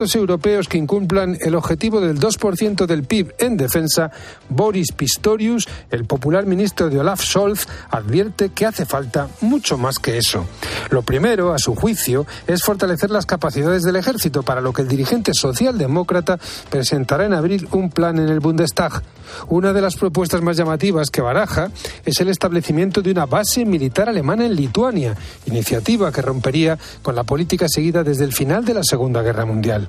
Los europeos que incumplan el objetivo del 2% del PIB en defensa, Boris Pistorius, el popular ministro de Olaf Scholz, advierte que hace falta mucho más que eso. Lo primero, a su juicio, es fortalecer las capacidades del ejército, para lo que el dirigente socialdemócrata presentará en abril un plan en el Bundestag. Una de las propuestas más llamativas que baraja es el establecimiento de una base militar alemana en Lituania, iniciativa que rompería con la política seguida desde el final de la Segunda Guerra Mundial.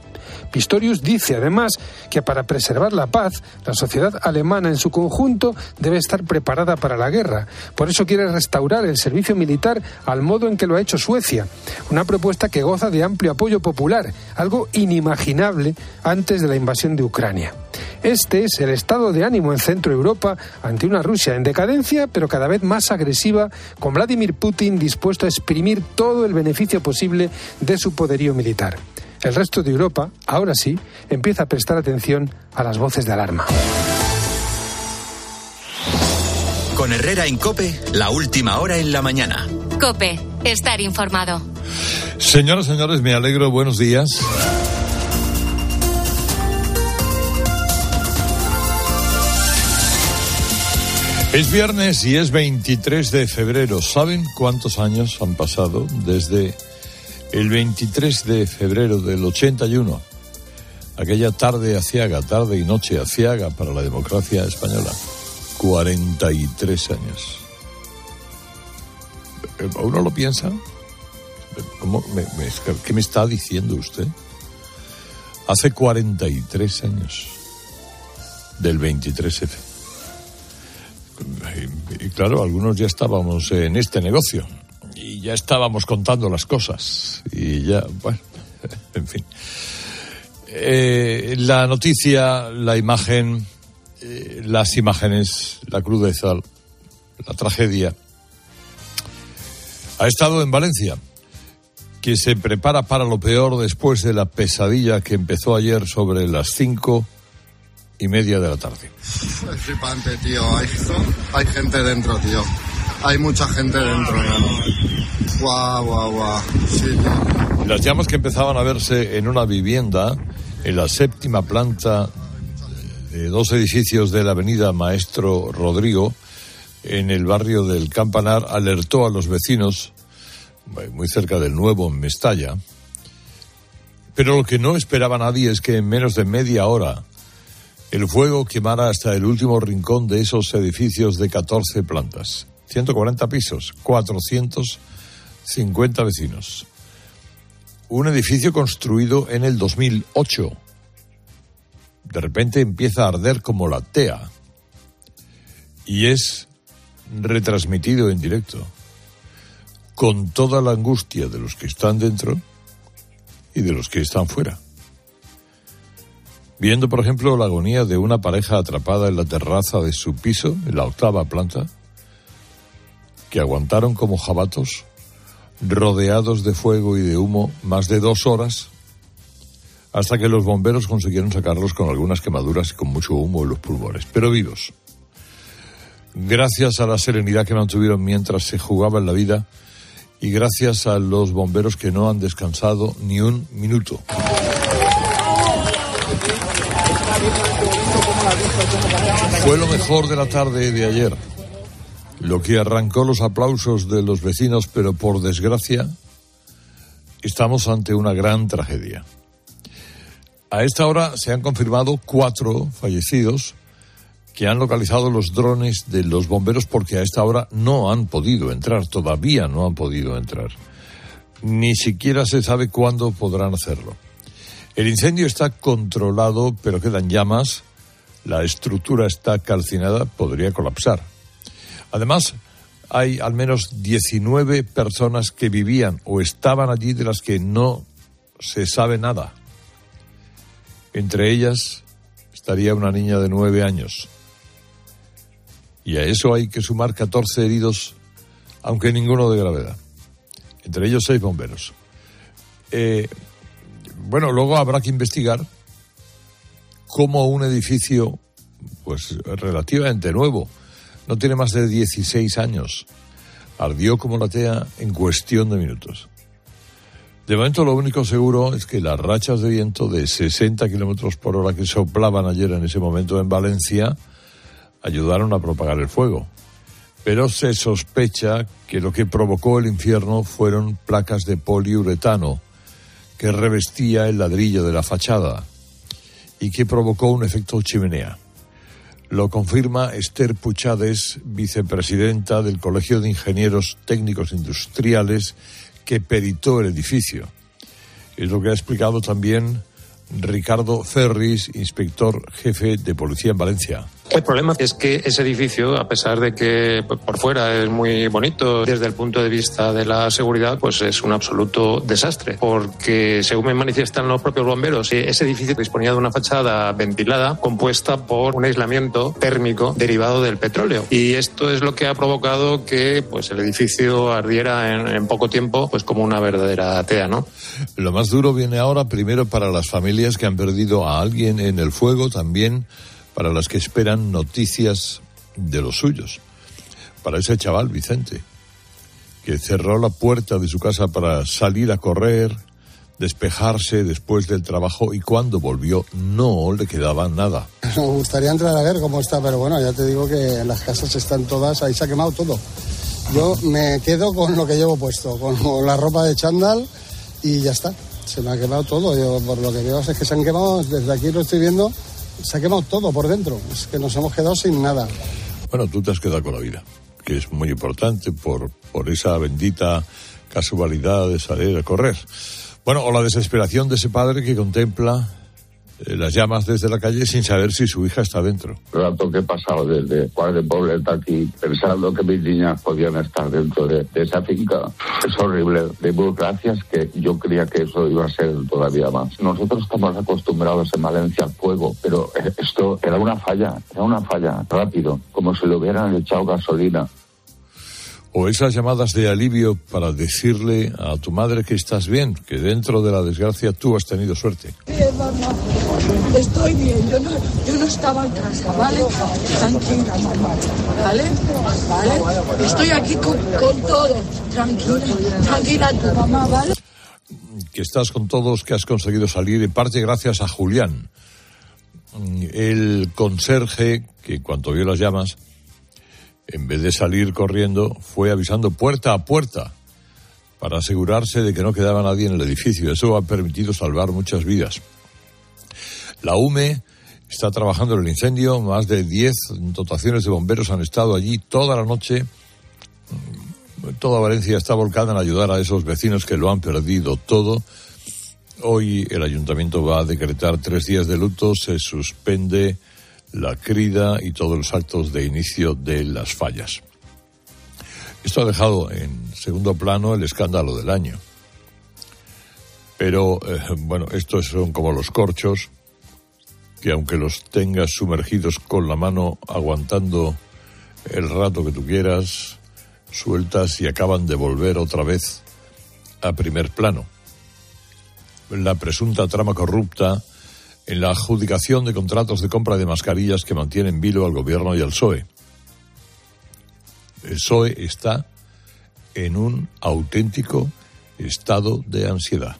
Pistorius dice además que para preservar la paz, la sociedad alemana en su conjunto debe estar preparada para la guerra. Por eso quiere restaurar el servicio militar al modo en que lo ha hecho Suecia. Una propuesta que goza de amplio apoyo popular, algo inimaginable antes de la invasión de Ucrania. Este es el estado de ánimo en Centro Europa ante una Rusia en decadencia, pero cada vez más agresiva, con Vladimir Putin dispuesto a exprimir todo el beneficio posible de su poderío militar. El resto de Europa, ahora sí, empieza a prestar atención a las voces de alarma. Con Herrera en Cope, la última hora en la mañana. Cope, estar informado. Señoras, señores, me alegro. Buenos días. Es viernes y es 23 de febrero. ¿Saben cuántos años han pasado desde el 23 de febrero del 81, aquella tarde aciaga, tarde y noche aciaga para la democracia española, 43 años. ¿Uno lo piensa? ¿Qué me está diciendo usted? Hace 43 años del 23F. Y claro, algunos ya estábamos en este negocio ya estábamos contando las cosas. Y ya, bueno, en fin. Eh, la noticia, la imagen, eh, las imágenes, la crudeza, la tragedia. Ha estado en Valencia, que se prepara para lo peor después de la pesadilla que empezó ayer sobre las cinco y media de la tarde. Es flipante, tío. Hay gente dentro, tío. Hay mucha gente dentro, Guau, guau, guau. Las llamas que empezaban a verse en una vivienda en la séptima planta de dos edificios de la avenida Maestro Rodrigo, en el barrio del Campanar, alertó a los vecinos, muy cerca del nuevo Mestalla. Pero lo que no esperaba nadie es que en menos de media hora el fuego quemara hasta el último rincón de esos edificios de 14 plantas. 140 pisos, 450 vecinos. Un edificio construido en el 2008. De repente empieza a arder como la TEA. Y es retransmitido en directo. Con toda la angustia de los que están dentro y de los que están fuera. Viendo, por ejemplo, la agonía de una pareja atrapada en la terraza de su piso, en la octava planta, que aguantaron como jabatos, rodeados de fuego y de humo, más de dos horas, hasta que los bomberos consiguieron sacarlos con algunas quemaduras y con mucho humo en los pulmones, pero vivos. Gracias a la serenidad que mantuvieron mientras se jugaban la vida y gracias a los bomberos que no han descansado ni un minuto. Fue lo mejor de la tarde de ayer lo que arrancó los aplausos de los vecinos, pero por desgracia estamos ante una gran tragedia. A esta hora se han confirmado cuatro fallecidos que han localizado los drones de los bomberos porque a esta hora no han podido entrar, todavía no han podido entrar. Ni siquiera se sabe cuándo podrán hacerlo. El incendio está controlado, pero quedan llamas. La estructura está calcinada, podría colapsar. Además, hay al menos 19 personas que vivían o estaban allí de las que no se sabe nada. Entre ellas estaría una niña de nueve años. Y a eso hay que sumar 14 heridos, aunque ninguno de gravedad. Entre ellos seis bomberos. Eh, bueno, luego habrá que investigar cómo un edificio, pues relativamente nuevo, no tiene más de 16 años. Ardió como la tea en cuestión de minutos. De momento lo único seguro es que las rachas de viento de 60 kilómetros por hora que soplaban ayer en ese momento en Valencia ayudaron a propagar el fuego. Pero se sospecha que lo que provocó el infierno fueron placas de poliuretano que revestía el ladrillo de la fachada y que provocó un efecto chimenea. Lo confirma Esther Puchades, vicepresidenta del Colegio de Ingenieros Técnicos Industriales que peritó el edificio. Es lo que ha explicado también Ricardo Ferris, inspector jefe de policía en Valencia. El problema es que ese edificio, a pesar de que por fuera es muy bonito, desde el punto de vista de la seguridad, pues es un absoluto desastre. Porque, según me manifiestan los propios bomberos, ese edificio disponía de una fachada ventilada compuesta por un aislamiento térmico derivado del petróleo. Y esto es lo que ha provocado que pues, el edificio ardiera en, en poco tiempo, pues como una verdadera tea, ¿no? Lo más duro viene ahora, primero, para las familias que han perdido a alguien en el fuego, también para las que esperan noticias de los suyos. Para ese chaval, Vicente, que cerró la puerta de su casa para salir a correr, despejarse después del trabajo y cuando volvió no le quedaba nada. Nos gustaría entrar a ver cómo está, pero bueno, ya te digo que las casas están todas, ahí se ha quemado todo. Yo me quedo con lo que llevo puesto, con la ropa de chándal y ya está. Se me ha quemado todo. Yo por lo que veo es que se han quemado, desde aquí lo estoy viendo, se todo por dentro. Es que nos hemos quedado sin nada. Bueno, tú te has quedado con la vida, que es muy importante por, por esa bendita casualidad de salir a correr. Bueno, o la desesperación de ese padre que contempla las llamas desde la calle sin saber si su hija está dentro. Rato que he pasado desde Juárez de Pobleta aquí pensando que mis niñas podían estar dentro de, de, esa finca es horrible. De burocracias que yo creía que eso iba a ser todavía más. Nosotros estamos acostumbrados en Valencia al fuego, pero eh, esto era una falla, era una falla, rápido, como si le hubieran echado gasolina o esas llamadas de alivio para decirle a tu madre que estás bien, que dentro de la desgracia tú has tenido suerte. Bien, mamá, estoy bien, yo no, yo no estaba en casa, ¿vale? Tranquila, mamá, ¿vale? ¿Vale? Estoy aquí con, con todos, tranquila, tranquila tu mamá, ¿vale? Que estás con todos, que has conseguido salir, en parte gracias a Julián, el conserje que en cuanto vio las llamas, en vez de salir corriendo, fue avisando puerta a puerta para asegurarse de que no quedaba nadie en el edificio. Eso ha permitido salvar muchas vidas. La UME está trabajando en el incendio, más de 10 dotaciones de bomberos han estado allí toda la noche. Toda Valencia está volcada en ayudar a esos vecinos que lo han perdido todo. Hoy el ayuntamiento va a decretar tres días de luto, se suspende la crida y todos los actos de inicio de las fallas. Esto ha dejado en segundo plano el escándalo del año. Pero, eh, bueno, estos son como los corchos, que aunque los tengas sumergidos con la mano aguantando el rato que tú quieras, sueltas y acaban de volver otra vez a primer plano. La presunta trama corrupta en la adjudicación de contratos de compra de mascarillas que mantienen vilo al gobierno y al PSOE. El PSOE está en un auténtico estado de ansiedad.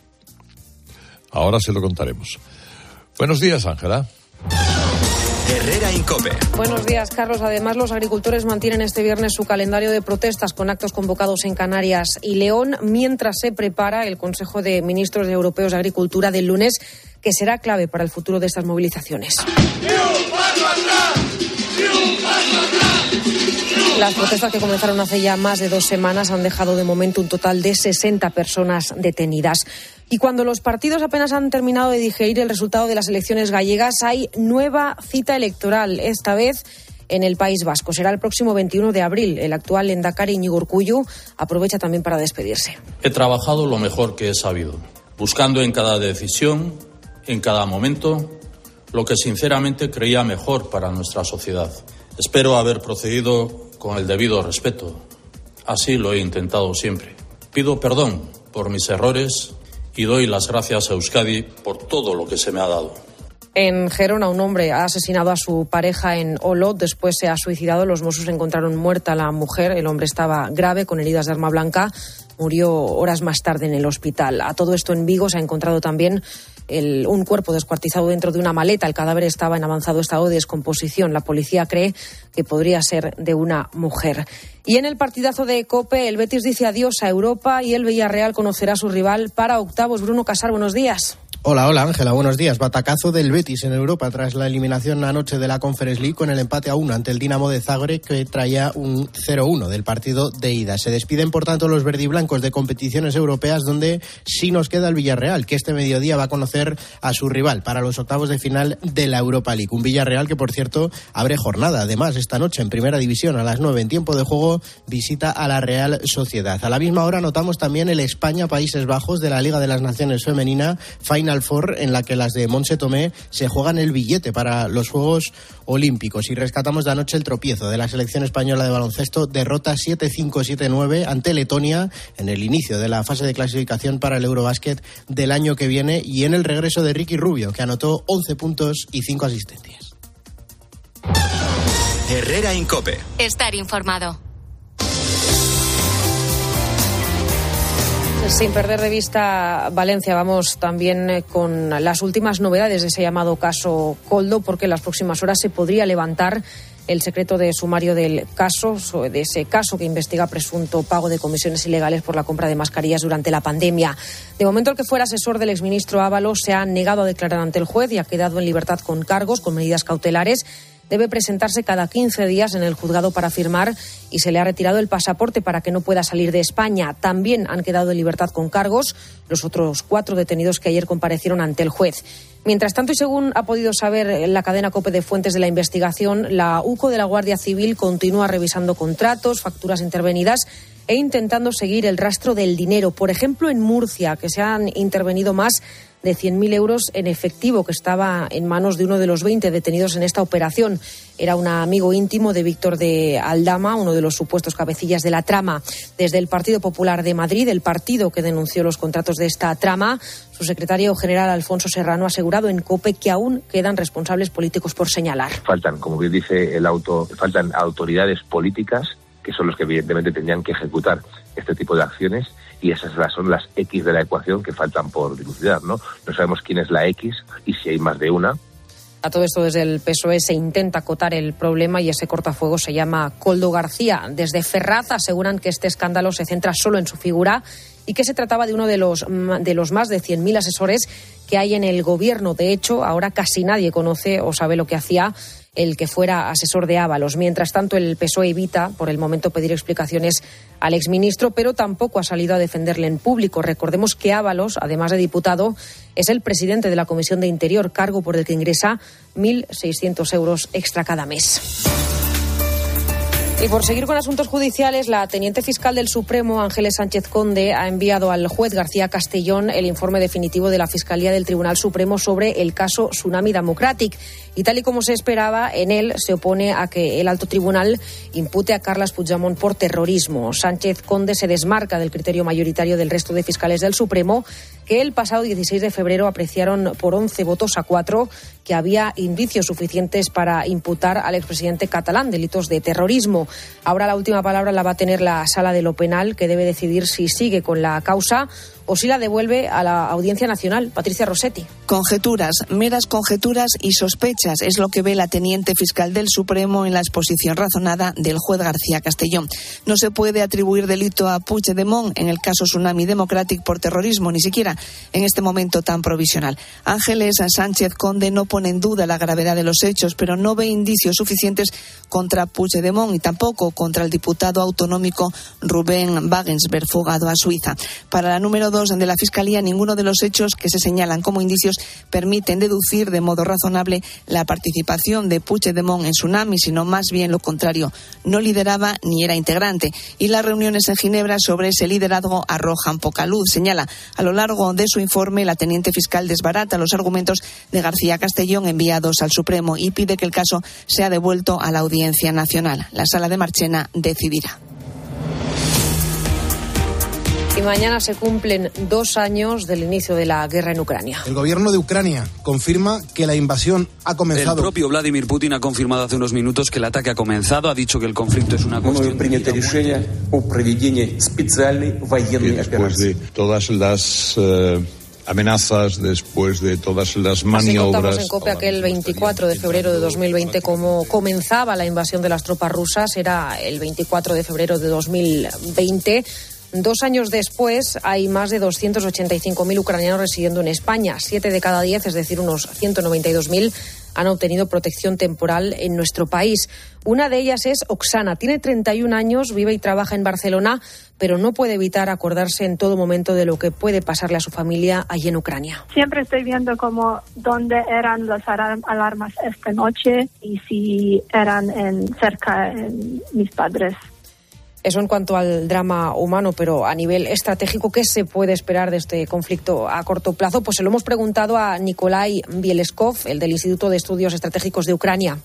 Ahora se lo contaremos. Buenos días, Ángela. Herrera Incope. Buenos días, Carlos. Además, los agricultores mantienen este viernes su calendario de protestas con actos convocados en Canarias y León mientras se prepara el Consejo de Ministros Europeos de Agricultura del lunes que será clave para el futuro de estas movilizaciones. Las protestas que comenzaron hace ya más de dos semanas han dejado de momento un total de 60 personas detenidas. Y cuando los partidos apenas han terminado de digerir el resultado de las elecciones gallegas, hay nueva cita electoral, esta vez en el País Vasco. Será el próximo 21 de abril. El actual Endacari Urkullu aprovecha también para despedirse. He trabajado lo mejor que he sabido, buscando en cada decisión en cada momento lo que sinceramente creía mejor para nuestra sociedad. Espero haber procedido con el debido respeto. Así lo he intentado siempre. Pido perdón por mis errores y doy las gracias a Euskadi por todo lo que se me ha dado. En Gerona, un hombre ha asesinado a su pareja en Olot. Después se ha suicidado. Los Mossos encontraron muerta a la mujer. El hombre estaba grave, con heridas de arma blanca. Murió horas más tarde en el hospital. A todo esto en Vigo se ha encontrado también un cuerpo descuartizado dentro de una maleta. El cadáver estaba en avanzado estado de descomposición. La policía cree que podría ser de una mujer. Y en el partidazo de Cope, el Betis dice adiós a Europa y el Villarreal conocerá a su rival para octavos. Bruno Casar, buenos días. Hola, hola Ángela, buenos días. Batacazo del Betis en Europa tras la eliminación anoche de la Conference League con el empate a uno ante el Dinamo de Zagreb que traía un 0-1 del partido de ida. Se despiden por tanto los verdiblancos de competiciones europeas donde sí nos queda el Villarreal, que este mediodía va a conocer a su rival para los octavos de final de la Europa League. Un Villarreal que por cierto abre jornada. Además, esta noche en primera división a las 9 en tiempo de juego visita a la Real Sociedad. A la misma hora notamos también el España-Países Bajos de la Liga de las Naciones Femenina Final en la que las de Monse Tomé se juegan el billete para los Juegos Olímpicos. Y rescatamos de anoche el tropiezo de la selección española de baloncesto, derrota 7-5-7-9 ante Letonia en el inicio de la fase de clasificación para el Eurobásquet del año que viene y en el regreso de Ricky Rubio, que anotó 11 puntos y 5 asistencias. Herrera Incope. Estar informado. Sin perder de vista Valencia, vamos también eh, con las últimas novedades de ese llamado caso Coldo, porque en las próximas horas se podría levantar el secreto de sumario del caso, de ese caso que investiga presunto pago de comisiones ilegales por la compra de mascarillas durante la pandemia. De momento, el que fuera asesor del exministro Ábalos se ha negado a declarar ante el juez y ha quedado en libertad con cargos, con medidas cautelares debe presentarse cada 15 días en el juzgado para firmar y se le ha retirado el pasaporte para que no pueda salir de España. También han quedado en libertad con cargos los otros cuatro detenidos que ayer comparecieron ante el juez. Mientras tanto, y según ha podido saber la cadena COPE de fuentes de la investigación, la UCO de la Guardia Civil continúa revisando contratos, facturas intervenidas e intentando seguir el rastro del dinero. Por ejemplo, en Murcia, que se han intervenido más de 100.000 euros en efectivo que estaba en manos de uno de los 20 detenidos en esta operación. Era un amigo íntimo de Víctor de Aldama, uno de los supuestos cabecillas de la trama. Desde el Partido Popular de Madrid, el partido que denunció los contratos de esta trama, su secretario general Alfonso Serrano ha asegurado en COPE que aún quedan responsables políticos por señalar. Faltan, como bien dice el auto, faltan autoridades políticas que son los que evidentemente tendrían que ejecutar este tipo de acciones y esas son las X de la ecuación que faltan por dilucidar, ¿no? No sabemos quién es la X y si hay más de una. A todo esto desde el PSOE se intenta acotar el problema y ese cortafuego se llama Coldo García. Desde Ferraz aseguran que este escándalo se centra solo en su figura y que se trataba de uno de los, de los más de 100.000 asesores que hay en el gobierno. De hecho, ahora casi nadie conoce o sabe lo que hacía el que fuera asesor de Ábalos. Mientras tanto, el PSOE evita por el momento pedir explicaciones al exministro, pero tampoco ha salido a defenderle en público. Recordemos que Ábalos, además de diputado, es el presidente de la Comisión de Interior, cargo por el que ingresa 1.600 euros extra cada mes. Y por seguir con asuntos judiciales, la teniente fiscal del Supremo, Ángeles Sánchez Conde, ha enviado al juez García Castellón el informe definitivo de la Fiscalía del Tribunal Supremo sobre el caso Tsunami Democratic. Y tal y como se esperaba, en él se opone a que el alto tribunal impute a Carlas Puigdemont por terrorismo. Sánchez Conde se desmarca del criterio mayoritario del resto de fiscales del Supremo que el pasado 16 de febrero apreciaron por 11 votos a 4 que había indicios suficientes para imputar al expresidente catalán delitos de terrorismo. Ahora la última palabra la va a tener la sala de lo penal, que debe decidir si sigue con la causa o si la devuelve a la Audiencia Nacional. Patricia Rossetti. Conjeturas, meras conjeturas y sospechas es lo que ve la teniente fiscal del Supremo en la exposición razonada del juez García Castellón. No se puede atribuir delito a Puigdemont en el caso Tsunami Democratic por terrorismo, ni siquiera en este momento tan provisional. Ángeles Sánchez Conde no pone en duda la gravedad de los hechos, pero no ve indicios suficientes contra Puigdemont y tampoco contra el diputado autonómico Rubén Wagensberg, fugado a Suiza. Para la número dos, de la Fiscalía, ninguno de los hechos que se señalan como indicios permiten deducir de modo razonable la participación de Puigdemont en Tsunami, sino más bien lo contrario. No lideraba ni era integrante. Y las reuniones en Ginebra sobre ese liderazgo arrojan poca luz. Señala, a lo largo de su informe, la teniente fiscal desbarata los argumentos de García Castellón enviados al Supremo y pide que el caso sea devuelto a la Audiencia Nacional. La sala de Marchena decidirá. Y mañana se cumplen dos años del inicio de la guerra en Ucrania. El gobierno de Ucrania confirma que la invasión ha comenzado. El propio Vladimir Putin ha confirmado hace unos minutos que el ataque ha comenzado. Ha dicho que el conflicto es una cuestión. Después de todas las. eh, amenazas después de todas las maniobras. Así contamos en COPE aquel 24 de febrero de 2020 como comenzaba la invasión de las tropas rusas. Era el 24 de febrero de 2020. Dos años después hay más de 285.000 ucranianos residiendo en España. Siete de cada diez, es decir, unos 192.000, han obtenido protección temporal en nuestro país. Una de ellas es Oksana. Tiene 31 años, vive y trabaja en Barcelona, pero no puede evitar acordarse en todo momento de lo que puede pasarle a su familia allí en Ucrania. Siempre estoy viendo como dónde eran las alarmas esta noche y si eran en, cerca en mis padres. Eso en cuanto al drama humano, pero a nivel estratégico, ¿qué se puede esperar de este conflicto a corto plazo? Pues se lo hemos preguntado a Nikolai Bieleskov, el del Instituto de Estudios Estratégicos de Ucrania.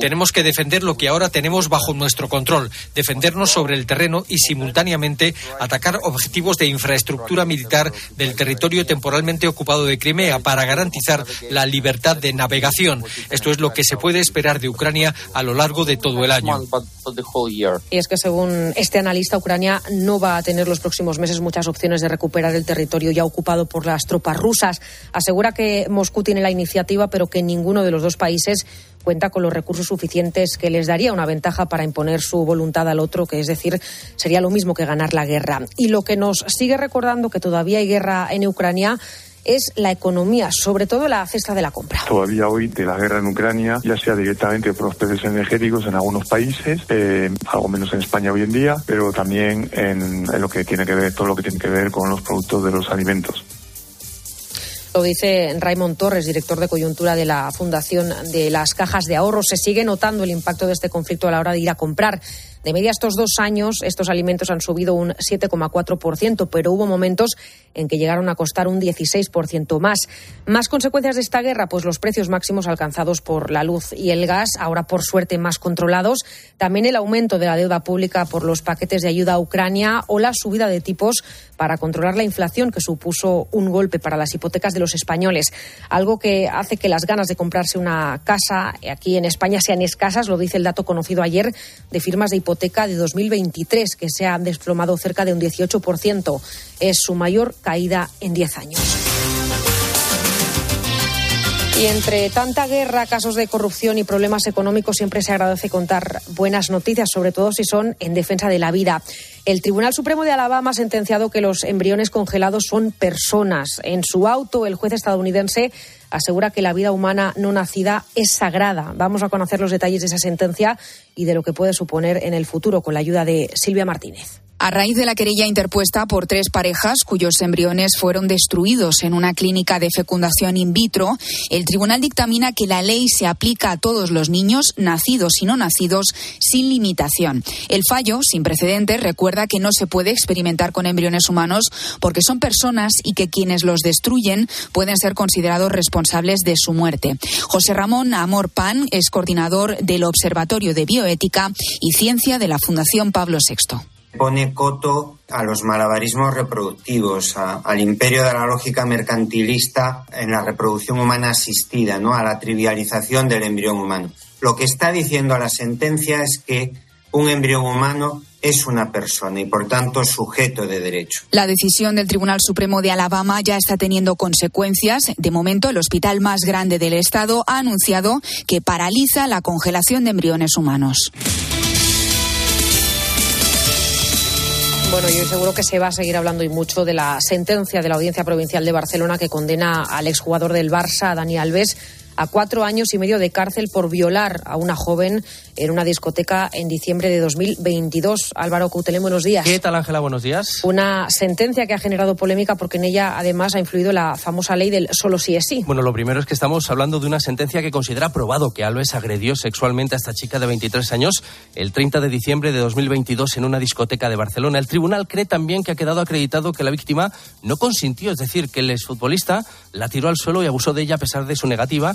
Tenemos que defender lo que ahora tenemos bajo nuestro control, defendernos sobre el terreno y simultáneamente atacar objetivos de infraestructura militar del territorio temporalmente ocupado de Crimea para garantizar la libertad de navegación. Esto es lo que se puede esperar de Ucrania a lo largo de todo el año. Y es que según este analista, Ucrania no va a tener los próximos meses muchas opciones de recuperar el territorio ya ocupado por las tropas rusas. Asegura que Moscú tiene la iniciativa, pero que ninguno de los dos países cuenta con los recursos suficientes que les daría una ventaja para imponer su voluntad al otro, que es decir, sería lo mismo que ganar la guerra. Y lo que nos sigue recordando que todavía hay guerra en Ucrania es la economía, sobre todo la cesta de la compra. Todavía hoy de la guerra en Ucrania, ya sea directamente por los precios energéticos en algunos países, algo menos en España hoy en día, pero también en, en lo que tiene que ver, todo lo que tiene que ver con los productos de los alimentos. Lo dice Raymond Torres, director de coyuntura de la Fundación de las Cajas de Ahorro. Se sigue notando el impacto de este conflicto a la hora de ir a comprar. De media estos dos años, estos alimentos han subido un 7,4%, pero hubo momentos en que llegaron a costar un 16% más. Más consecuencias de esta guerra, pues los precios máximos alcanzados por la luz y el gas, ahora por suerte más controlados, también el aumento de la deuda pública por los paquetes de ayuda a Ucrania o la subida de tipos para controlar la inflación que supuso un golpe para las hipotecas de los españoles, algo que hace que las ganas de comprarse una casa aquí en España sean escasas, lo dice el dato conocido ayer de firmas de hipoteca de 2023 que se han desplomado cerca de un 18%, es su mayor caída en 10 años. Y entre tanta guerra, casos de corrupción y problemas económicos, siempre se agradece contar buenas noticias, sobre todo si son en defensa de la vida. El Tribunal Supremo de Alabama ha sentenciado que los embriones congelados son personas. En su auto, el juez estadounidense asegura que la vida humana no nacida es sagrada. Vamos a conocer los detalles de esa sentencia y de lo que puede suponer en el futuro con la ayuda de Silvia Martínez. A raíz de la querella interpuesta por tres parejas cuyos embriones fueron destruidos en una clínica de fecundación in vitro, el tribunal dictamina que la ley se aplica a todos los niños, nacidos y no nacidos, sin limitación. El fallo, sin precedentes, recuerda que no se puede experimentar con embriones humanos porque son personas y que quienes los destruyen pueden ser considerados responsables de su muerte. José Ramón Amor Pan es coordinador del Observatorio de Bioética y Ciencia de la Fundación Pablo VI pone coto a los malabarismos reproductivos, al imperio de la lógica mercantilista en la reproducción humana asistida, ¿no? a la trivialización del embrión humano. Lo que está diciendo la sentencia es que un embrión humano es una persona y, por tanto, sujeto de derecho. La decisión del Tribunal Supremo de Alabama ya está teniendo consecuencias. De momento, el hospital más grande del Estado ha anunciado que paraliza la congelación de embriones humanos. Bueno, yo seguro que se va a seguir hablando y mucho de la sentencia de la Audiencia Provincial de Barcelona que condena al exjugador del Barça, Dani Alves, a cuatro años y medio de cárcel por violar a una joven en una discoteca en diciembre de 2022. Álvaro Coutelé, buenos días. ¿Qué tal, Ángela? Buenos días. Una sentencia que ha generado polémica porque en ella además ha influido la famosa ley del solo sí es sí. Bueno, lo primero es que estamos hablando de una sentencia que considera probado que Alves agredió sexualmente a esta chica de 23 años el 30 de diciembre de 2022 en una discoteca de Barcelona. El tribunal cree también que ha quedado acreditado que la víctima no consintió, es decir, que el exfutbolista la tiró al suelo y abusó de ella a pesar de su negativa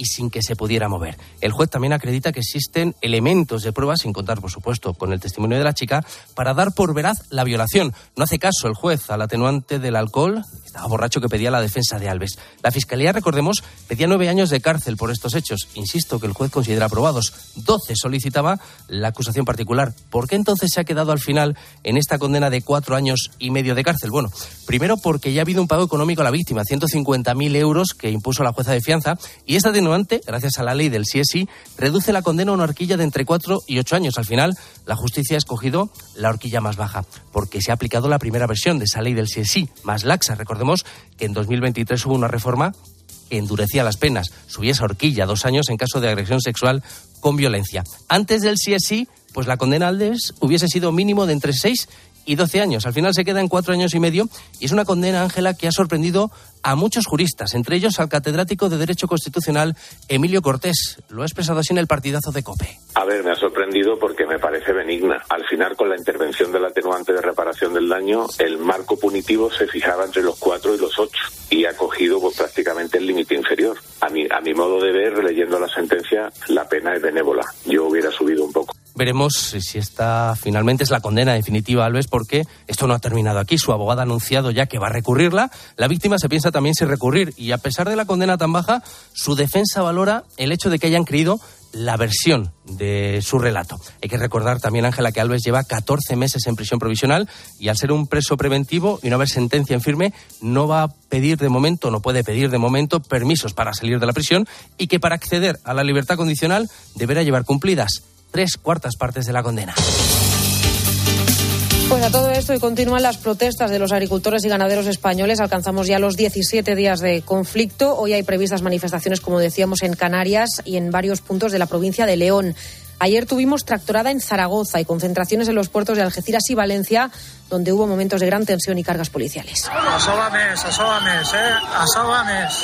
y sin que se pudiera mover. El juez también acredita que existen elementos de prueba, sin contar, por supuesto, con el testimonio de la chica, para dar por veraz la violación. No hace caso el juez al atenuante del alcohol, estaba borracho que pedía la defensa de Alves. La fiscalía, recordemos, pedía nueve años de cárcel por estos hechos. Insisto que el juez considera aprobados. Doce solicitaba la acusación particular. ¿Por qué entonces se ha quedado al final en esta condena de cuatro años y medio de cárcel? Bueno, primero porque ya ha habido un pago económico a la víctima, 150.000 euros que impuso la jueza de fianza, y esta gracias a la ley del CSI, reduce la condena a una horquilla de entre 4 y 8 años. Al final, la justicia ha escogido la horquilla más baja, porque se ha aplicado la primera versión de esa ley del CSI, más laxa. Recordemos que en 2023 hubo una reforma que endurecía las penas, subía esa horquilla dos años en caso de agresión sexual con violencia. Antes del CSI, pues la condena al DES hubiese sido mínimo de entre 6 y 12 años. Al final se queda en cuatro años y medio y es una condena, Ángela, que ha sorprendido a muchos juristas, entre ellos al catedrático de Derecho Constitucional Emilio Cortés. Lo ha expresado así en el partidazo de COPE. A ver, me ha sorprendido porque me parece benigna. Al final, con la intervención del atenuante de reparación del daño, el marco punitivo se fijaba entre los cuatro y los ocho y ha cogido pues, prácticamente el límite inferior. A mi, a mi modo de ver, leyendo la sentencia, la pena es benévola. Yo hubiera subido un poco. Veremos si esta finalmente es la condena definitiva, Alves, porque esto no ha terminado aquí. Su abogada ha anunciado ya que va a recurrirla. La víctima se piensa también si recurrir y a pesar de la condena tan baja, su defensa valora el hecho de que hayan creído la versión de su relato. Hay que recordar también, Ángela, que Alves lleva 14 meses en prisión provisional y al ser un preso preventivo y no haber sentencia en firme, no va a pedir de momento, no puede pedir de momento permisos para salir de la prisión y que para acceder a la libertad condicional deberá llevar cumplidas tres cuartas partes de la condena. Pues a todo esto y continúan las protestas de los agricultores y ganaderos españoles. Alcanzamos ya los 17 días de conflicto. Hoy hay previstas manifestaciones, como decíamos, en Canarias y en varios puntos de la provincia de León. Ayer tuvimos tractorada en Zaragoza y concentraciones en los puertos de Algeciras y Valencia, donde hubo momentos de gran tensión y cargas policiales. Asóbames, asóbames, eh, asóbames.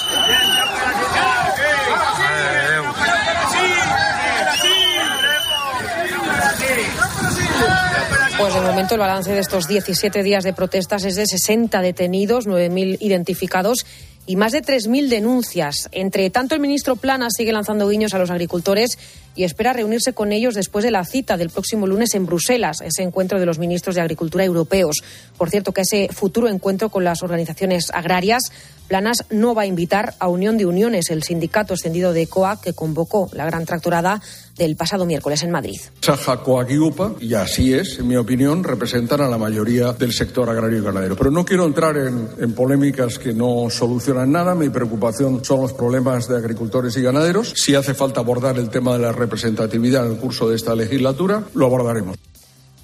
Pues de momento el balance de estos 17 días de protestas es de 60 detenidos, 9.000 identificados y más de 3.000 denuncias. Entre tanto, el ministro Plana sigue lanzando guiños a los agricultores y espera reunirse con ellos después de la cita del próximo lunes en Bruselas, ese encuentro de los ministros de Agricultura europeos. Por cierto, que ese futuro encuentro con las organizaciones agrarias Planas no va a invitar a Unión de Uniones, el sindicato extendido de COA que convocó la gran tractorada del pasado miércoles en Madrid. Saja Coaguiupa, y así es, en mi opinión, representan a la mayoría del sector agrario y ganadero. Pero no quiero entrar en, en polémicas que no solucionan nada. Mi preocupación son los problemas de agricultores y ganaderos. Si hace falta abordar el tema de la representatividad en el curso de esta legislatura, lo abordaremos.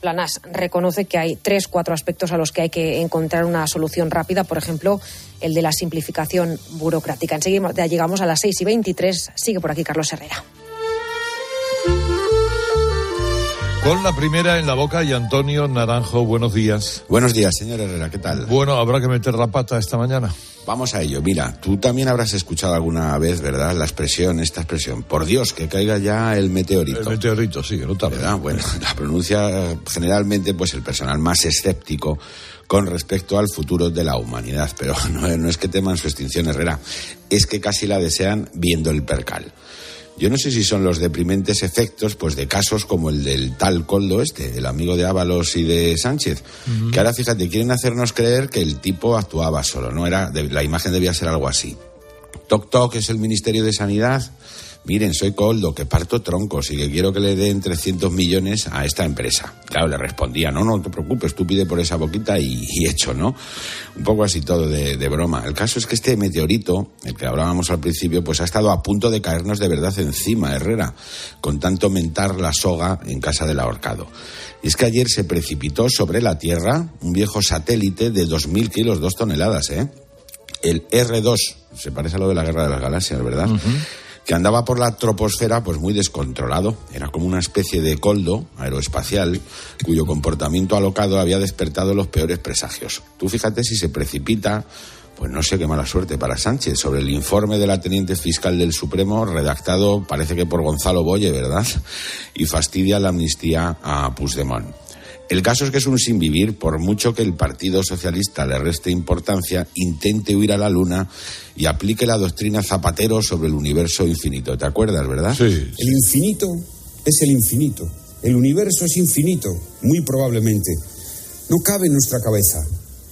Planas reconoce que hay tres, cuatro aspectos a los que hay que encontrar una solución rápida, por ejemplo, el de la simplificación burocrática. Enseguida ya llegamos a las 6 y 23. Sigue por aquí Carlos Herrera. Con la primera en la boca y Antonio Naranjo, buenos días. Buenos días, señor Herrera, ¿qué tal? Bueno, habrá que meter la pata esta mañana. Vamos a ello. Mira, tú también habrás escuchado alguna vez, ¿verdad? La expresión, esta expresión. Por Dios, que caiga ya el meteorito. El meteorito, sí, no tarda. ¿verdad? Bueno, la pronuncia generalmente pues el personal más escéptico con respecto al futuro de la humanidad. Pero no, no es que teman su extinción, Herrera. Es que casi la desean viendo el percal. Yo no sé si son los deprimentes efectos pues de casos como el del tal Coldo este, el amigo de Ábalos y de Sánchez, que ahora fíjate, quieren hacernos creer que el tipo actuaba solo, no era la imagen debía ser algo así. Toc Toc es el Ministerio de Sanidad miren, soy Coldo, que parto troncos y que quiero que le den 300 millones a esta empresa. Claro, le respondía, no, no te preocupes, tú pide por esa boquita y, hecho, ¿no? Un poco así todo de, broma. El caso es que este meteorito, el que hablábamos al principio, pues ha estado a punto de caernos de verdad encima, Herrera, con tanto mentar la soga en casa del ahorcado. Y es que ayer se precipitó sobre la Tierra un viejo satélite de 2.000 kilos, 2 toneladas, ¿eh? El R2, se parece a lo de la Guerra de las Galaxias, ¿verdad? Que andaba por la troposfera pues muy descontrolado. Era como una especie de coldo aeroespacial cuyo comportamiento alocado había despertado los peores presagios. Tú fíjate si se precipita, pues no sé qué mala suerte para Sánchez, sobre el informe de la teniente fiscal del Supremo redactado parece que por Gonzalo Boye, ¿verdad? Y fastidia la amnistía a Puigdemont. El caso es que es un sin vivir, por mucho que el Partido Socialista le reste importancia, intente huir a la luna y aplique la doctrina Zapatero sobre el universo infinito. ¿Te acuerdas, verdad? Sí. El infinito es el infinito. El universo es infinito, muy probablemente. No cabe en nuestra cabeza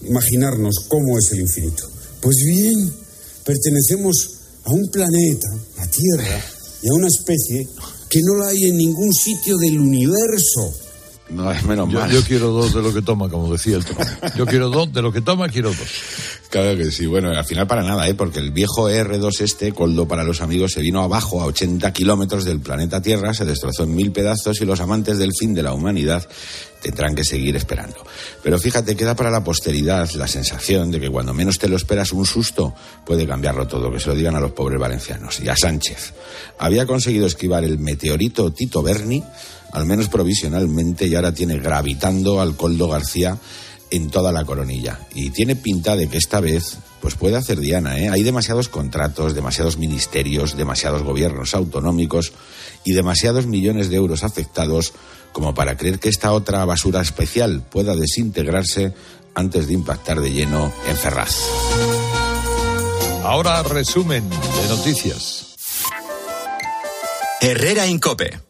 imaginarnos cómo es el infinito. Pues bien, pertenecemos a un planeta, la Tierra, y a una especie que no la hay en ningún sitio del universo. No, es menos Yo, mal. yo quiero dos de lo que toma, como decía el Trump. Yo quiero dos de lo que toma, quiero dos. Claro que sí. Bueno, al final para nada, ¿eh? porque el viejo R2 este, Coldo para los amigos, se vino abajo a 80 kilómetros del planeta Tierra, se destrozó en mil pedazos y los amantes del fin de la humanidad tendrán que seguir esperando. Pero fíjate, queda para la posteridad la sensación de que cuando menos te lo esperas un susto puede cambiarlo todo, que se lo digan a los pobres valencianos. Y a Sánchez. Había conseguido esquivar el meteorito Tito Berni, al menos provisionalmente, y ahora tiene gravitando al Coldo García en toda la coronilla. Y tiene pinta de que esta vez pues puede hacer Diana, ¿eh? Hay demasiados contratos, demasiados ministerios, demasiados gobiernos autonómicos y demasiados millones de euros afectados como para creer que esta otra basura especial pueda desintegrarse antes de impactar de lleno en Ferraz. Ahora resumen de noticias. Herrera Incope.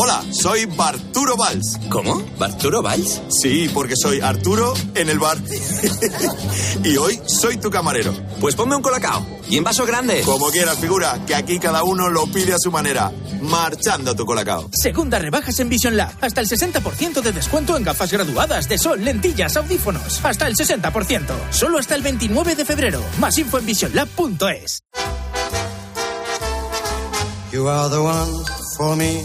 Hola, soy Barturo Valls. ¿Cómo? ¿Barturo Valls? Sí, porque soy Arturo en el bar. y hoy soy tu camarero. Pues ponme un colacao. Y en vaso grande. Como quieras, figura, que aquí cada uno lo pide a su manera. Marchando tu colacao. Segunda rebajas en Vision Lab. Hasta el 60% de descuento en gafas graduadas de sol, lentillas, audífonos. Hasta el 60%. Solo hasta el 29 de febrero. Más info en visionlab.es. You are the one for me,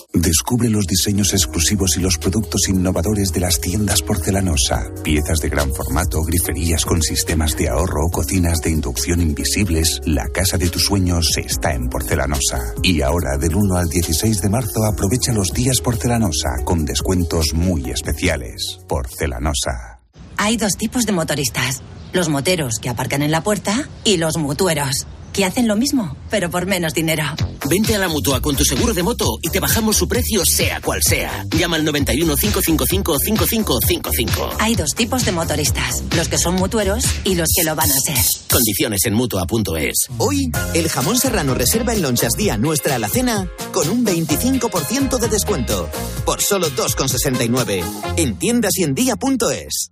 Descubre los diseños exclusivos y los productos innovadores de las tiendas porcelanosa. Piezas de gran formato, griferías con sistemas de ahorro, cocinas de inducción invisibles. La casa de tus sueños está en porcelanosa. Y ahora, del 1 al 16 de marzo, aprovecha los días porcelanosa con descuentos muy especiales. Porcelanosa. Hay dos tipos de motoristas. Los moteros que aparcan en la puerta y los mutueros, que hacen lo mismo, pero por menos dinero. Vente a la mutua con tu seguro de moto y te bajamos su precio sea cual sea. Llama al 91 555 5555. Hay dos tipos de motoristas, los que son mutueros y los que lo van a ser. Condiciones en mutua.es. Hoy, el jamón serrano reserva en Lonchas Día nuestra alacena con un 25% de descuento. Por solo 2,69. En tiendas y en día.es.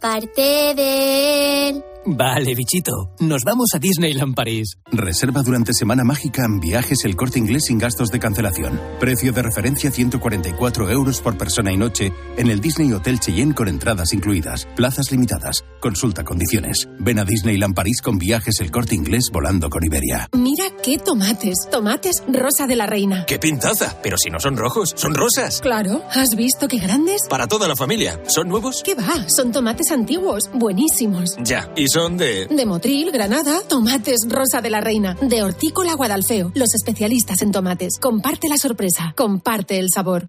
parte de él. Vale, bichito. Nos vamos a Disneyland París. Reserva durante Semana Mágica en viajes el corte inglés sin gastos de cancelación. Precio de referencia 144 euros por persona y noche en el Disney Hotel Cheyenne con entradas incluidas. Plazas limitadas. Consulta condiciones. Ven a Disneyland París con viajes el corte inglés volando con Iberia. Mira qué tomates. Tomates rosa de la reina. ¡Qué pintaza! Pero si no son rojos, son rosas. Claro. ¿Has visto qué grandes? Para toda la familia. ¿Son nuevos? ¿Qué va? Son tomates antiguos. Buenísimos. Ya. ¿Y son de...? De Motril, Granada, tomates rosa de la reina. De Hortícola Guadalfeo. Los especialistas en tomates. Comparte la sorpresa. Comparte el sabor.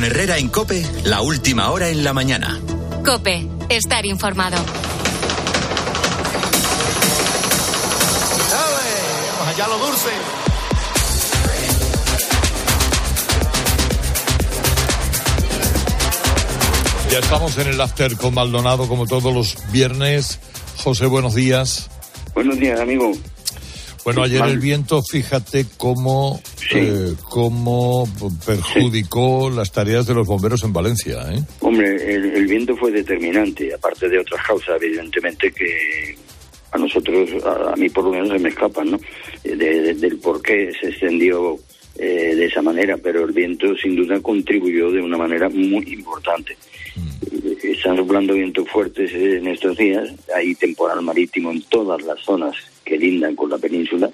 Con Herrera en Cope, la última hora en la mañana. COPE, estar informado. Vamos allá lo dulce. Ya estamos en el after con Maldonado como todos los viernes. José, buenos días. Buenos días, amigo. Bueno, ayer el viento, fíjate cómo, eh, cómo perjudicó las tareas de los bomberos en Valencia. ¿eh? Hombre, el, el viento fue determinante, aparte de otras causas, evidentemente, que a nosotros, a, a mí por lo menos se me escapan, ¿no? De- de- del por qué se extendió eh, de esa manera, pero el viento sin duda contribuyó de una manera muy importante. Eh, Están soplando vientos fuertes eh, en estos días, hay temporal marítimo en todas las zonas que lindan con la península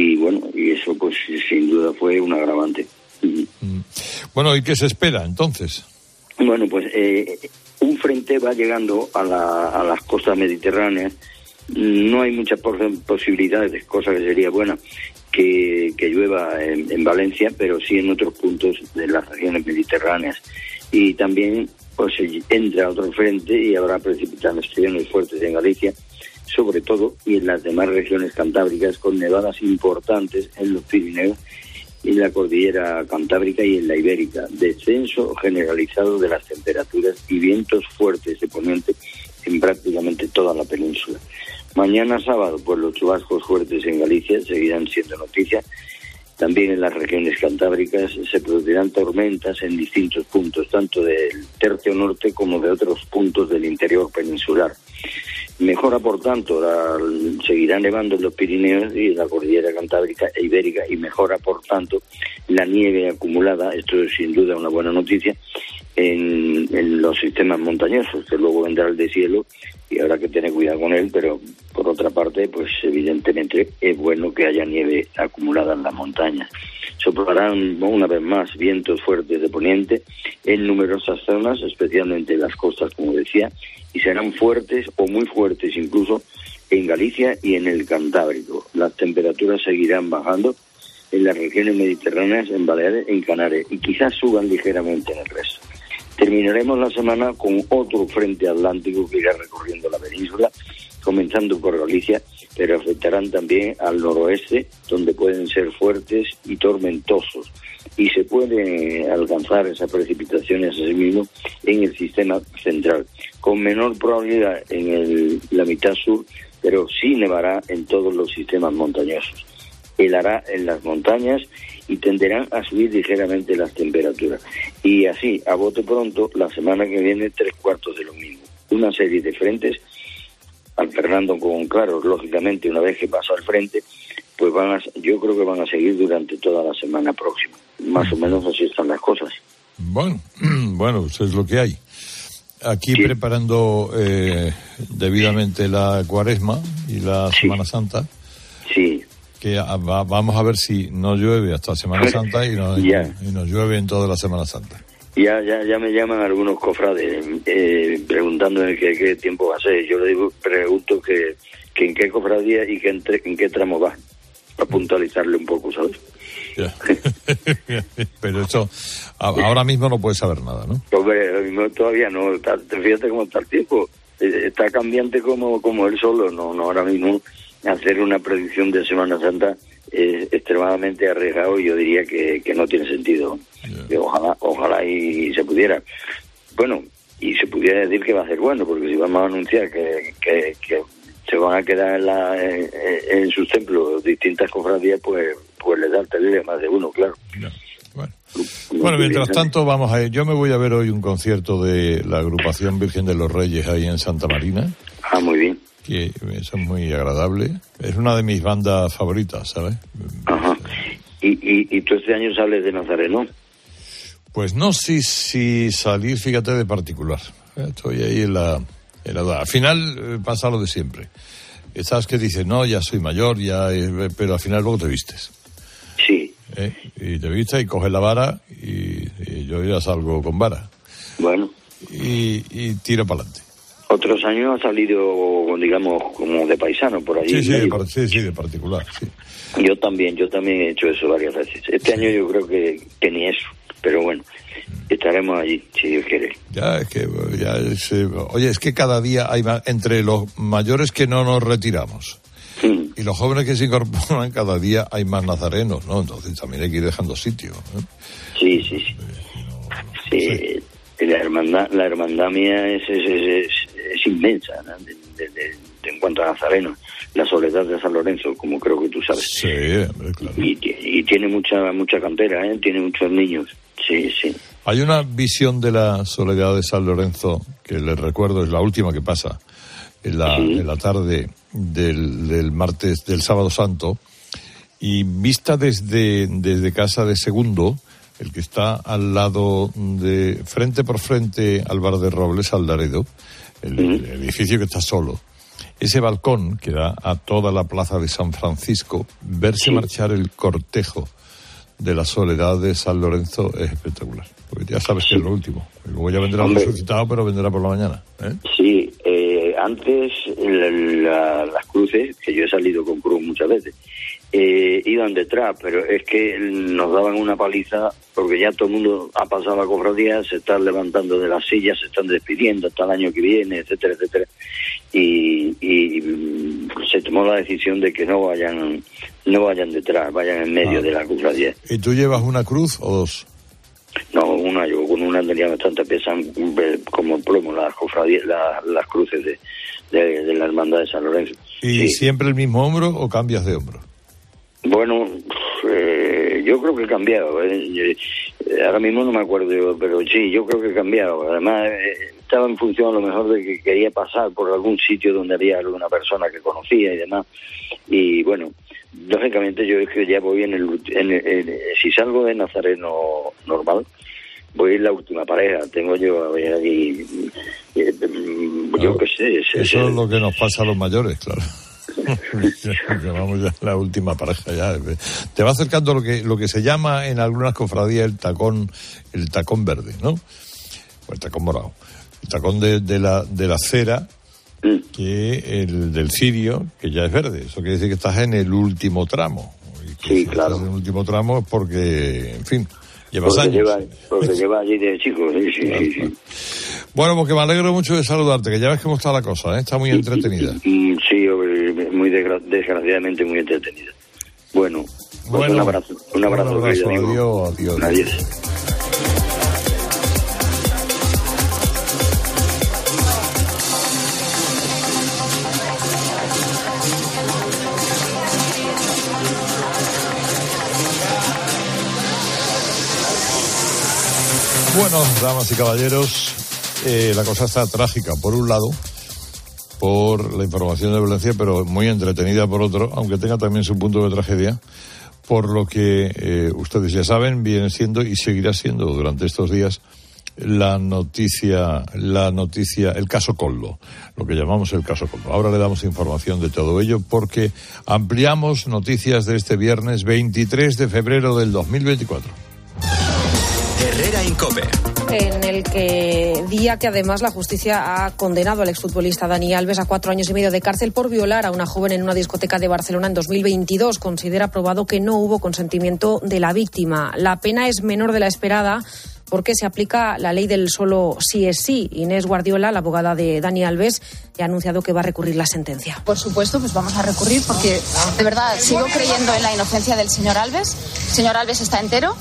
y bueno, y eso pues sin duda fue un agravante. Bueno, ¿y qué se espera entonces? Bueno, pues eh, un frente va llegando a, la- a las costas mediterráneas. No hay muchas pos- posibilidades, cosa que sería buena, que, que llueva en, en Valencia, pero sí en otros puntos de las regiones mediterráneas. Y también pues entra otro frente y habrá precipitaciones fuertes en Galicia, sobre todo, y en las demás regiones cantábricas, con nevadas importantes en los Pirineos en la cordillera cantábrica y en la ibérica. Descenso generalizado de las temperaturas y vientos fuertes de poniente en prácticamente toda la península. Mañana sábado, pues los chubascos fuertes en Galicia seguirán siendo noticia. También en las regiones cantábricas se producirán tormentas en distintos puntos, tanto del tercio norte como de otros puntos del interior peninsular. Mejora, por tanto, la- seguirá nevando en los Pirineos y en la cordillera cantábrica e ibérica y mejora, por tanto, la nieve acumulada, esto es sin duda una buena noticia, en, en los sistemas montañosos, que luego vendrá el de cielo y habrá que tener cuidado con él, pero por otra parte, pues evidentemente es bueno que haya nieve acumulada en las montañas. Soplarán una vez más vientos fuertes de poniente en numerosas zonas, especialmente en las costas, como decía, y serán fuertes o muy fuertes incluso en Galicia y en el Cantábrico. Las temperaturas seguirán bajando en las regiones mediterráneas, en Baleares, en Canarias, y quizás suban ligeramente en el resto. Terminaremos la semana con otro frente atlántico que irá recorriendo la península, comenzando por Galicia, pero afectarán también al noroeste, donde pueden ser fuertes y tormentosos. Y se puede alcanzar esas precipitaciones asimismo en el sistema central, con menor probabilidad en el- la mitad sur, pero sí nevará en todos los sistemas montañosos helará en las montañas y tenderán a subir ligeramente las temperaturas. Y así, a bote pronto, la semana que viene, tres cuartos de lo mismo. Una serie de frentes, alternando con claros, lógicamente, una vez que pasó al frente, pues van a, yo creo que van a seguir durante toda la semana próxima. Más o menos así están las cosas. Bueno, bueno, eso es lo que hay. Aquí preparando eh, debidamente la cuaresma y la Semana Santa. Sí. Que a- vamos a ver si no llueve hasta Semana Santa y, no- y nos llueve en toda la Semana Santa. Ya, ya, ya me llaman algunos cofrades eh, preguntándome qué, qué tiempo va a ser. Yo le digo, pregunto que, que en qué cofradía y que en, qué tramo va, para puntualizarle un poco, ¿sabes? Pero eso a- ahora mismo no puedes saber nada, ¿no? Hombre, no, todavía no, está- fíjate cómo está el tiempo. Eh, Está cambiante como, como él solo, no, no ahora mismo hacer una predicción de Semana Santa es extremadamente arriesgado y yo diría que, que no tiene sentido. Que ojalá, ojalá y se pudiera. Bueno, y se pudiera decir que va a ser bueno, porque si vamos a anunciar que, que, que se van a quedar en, la, en, en sus templos distintas cofradías, pues, pues les da el más de uno, claro. Bueno, mientras tanto, vamos a ir. Yo me voy a ver hoy un concierto de la agrupación Virgen de los Reyes ahí en Santa Marina. Ah, muy bien. Que eso es muy agradable. Es una de mis bandas favoritas, ¿sabes? Ajá. ¿Y, y, y tú este año sales de Nazareno? Pues no sé si salir, fíjate, de particular. Estoy ahí en la, en la. Al final eh, pasa lo de siempre. Estás que dices, no, ya soy mayor, ya, eh, pero al final luego te vistes. Sí. ¿eh? Y te vistes y coges la vara y, y yo ya salgo con vara. Bueno. Y, y tiro para adelante. Otros años ha salido, digamos, como de paisano por allí. Sí, sí, de, medio. par- sí, sí, de particular, sí. Yo también, yo también he hecho eso varias veces. Este año yo creo que, que ni eso, pero bueno, estaremos allí, si Dios quiere. Ya, es que, ya es, eh, oye, es que cada día hay más, entre los mayores que no nos retiramos y los jóvenes que se incorporan, cada día hay más nazarenos, ¿no? Entonces también hay que ir dejando sitio. ¿eh? Sí, sí, sí. Sí, la hermandad, la hermandad mía es, es, es, es- inmensa, ¿no? De- en cuanto a Nazareno. La soledad de San Lorenzo, como creo que tú sabes. Sí, hombre, claro. Y tiene mucha mucha cantera, ¿eh? Tiene muchos niños. Sí, sí. Hay una visión de la soledad de San Lorenzo que les recuerdo, es la última que pasa en la, en la tarde del, del martes, del sábado santo, y vista desde, desde casa de Segundo, el que está al lado de, frente por frente al bar de Robles, al Laredo, el, el edificio que está solo, ese balcón que da a toda la plaza de San Francisco, verse marchar el cortejo de la soledad de San Lorenzo es espectacular. Porque ya sabes que es lo último. Luego ya vendrá Hombre. resucitado, pero vendrá por la mañana. ¿eh? Sí, eh, antes la- la- las cruces, que yo he salido con cruz muchas veces, eh, iban detrás, pero es que nos daban una paliza porque ya todo el mundo ha pasado la cofradía, se están levantando de las sillas, se están despidiendo hasta el año que viene, etcétera, etcétera. Y, y, mm, se tomó la decisión de que no vayan no vayan detrás, vayan en medio Ah. de la cofradía. ¿Y tú llevas una cruz o dos? No, una, yo con una tenía bastante, pesan eh, como plomo las cofradías, las, las cruces de, de, de la hermandad de San Lorenzo. ¿Y siempre el mismo hombro o cambias de hombro? Bueno, eh, yo creo que he cambiado. eh, eh, ahora mismo no me acuerdo, pero sí, yo creo que he cambiado. Además, eh, estaba en función a lo mejor de que quería pasar por algún sitio donde había alguna persona que conocía y demás. Y bueno, lógicamente yo es que ya voy en el, en el- en el- si salgo de Nazareno normal, voy en la última pareja. Tengo yo a ver, aquí, eh, yo qué sé. es- es- Eso es lo que nos pasa a los mayores, claro. Vamos ya a la última pareja ya. Te va acercando lo que lo que se llama en algunas cofradías el tacón el tacón verde, ¿no? O el tacón morado. El tacón de, de la de la cera que el del cirio, que ya es verde. Eso quiere decir que estás en el último tramo. Y que si Estás en el último tramo es porque, en fin, llevas porque años. lleva, porque lleva allí de chico, sí, sí, sí, sí. Bueno, porque me alegro mucho de saludarte, que ya ves cómo está la cosa, ¿eh? está muy entretenida. Sí, hombre, muy desgra- desgraciadamente muy entretenida. Bueno, pues Bueno, un abrazo, un abrazo, un abrazo, querido amigo. adiós, adiós. Adiós. Bueno, damas y caballeros, eh, la cosa está trágica por un lado, por la información de violencia, pero muy entretenida por otro, aunque tenga también su punto de tragedia, por lo que eh, ustedes ya saben, viene siendo y seguirá siendo durante estos días la noticia, la noticia, el caso Collo, lo que llamamos el caso Collo. Ahora le damos información de todo ello porque ampliamos noticias de este viernes 23 de febrero del 2024. Herrera Incope. En el que día que además la justicia ha condenado al exfutbolista Dani Alves a cuatro años y medio de cárcel por violar a una joven en una discoteca de Barcelona en 2022. Considera probado que no hubo consentimiento de la víctima. La pena es menor de la esperada porque se aplica la ley del solo sí es sí. Inés Guardiola, la abogada de Dani Alves, ha anunciado que va a recurrir la sentencia. Por supuesto, pues vamos a recurrir porque de verdad sigo creyendo en la inocencia del señor Alves. El señor Alves está entero.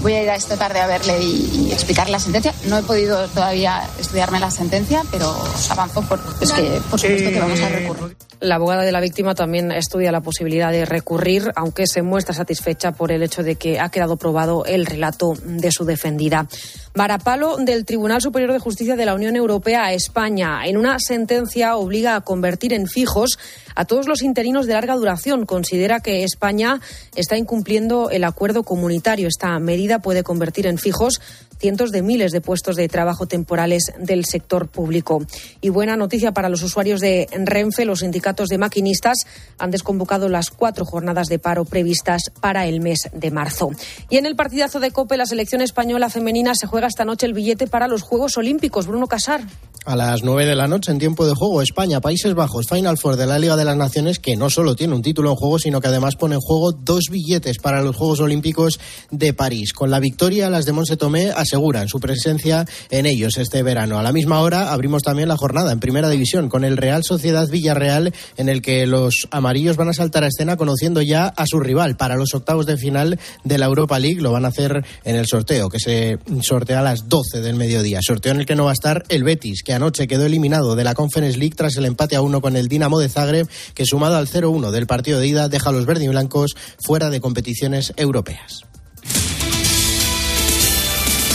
Voy a ir a esta tarde a verle y, y explicarle la sentencia. No he podido todavía estudiarme la sentencia, pero avanzo por, es que por supuesto que vamos a recurrir. La abogada de la víctima también estudia la posibilidad de recurrir, aunque se muestra satisfecha por el hecho de que ha quedado probado el relato de su defendida. Varapalo del Tribunal Superior de Justicia de la Unión Europea a España. En una sentencia obliga a convertir en fijos a todos los interinos de larga duración. Considera que España está incumpliendo el acuerdo comunitario. Esta medida puede convertir en fijos cientos de miles de puestos de trabajo temporales del sector público. Y buena noticia para los usuarios de Renfe. Los sindicatos de maquinistas han desconvocado las cuatro jornadas de paro previstas para el mes de marzo. Y en el partidazo de COPE, la selección española femenina se juega esta noche el billete para los Juegos Olímpicos. Bruno Casar. A las nueve de la noche en tiempo de juego, España, Países Bajos, Final Four de la Liga de las Naciones, que no solo tiene un título en juego, sino que además pone en juego dos billetes para los Juegos Olímpicos de París. Con la victoria, las de Monse Tomé aseguran su presencia en ellos este verano. A la misma hora abrimos también la jornada en Primera División con el Real Sociedad Villarreal, en el que los amarillos van a saltar a escena conociendo ya a su rival para los octavos de final de la Europa League. Lo van a hacer en el sorteo, que se sortea a las 12 del mediodía. Sorteo en el que no va a estar el Betis, que anoche quedó eliminado de la Conference League tras el empate a uno con el Dinamo de Zagreb, que sumado al 0-1 del partido de ida deja a los verdiblancos fuera de competiciones europeas.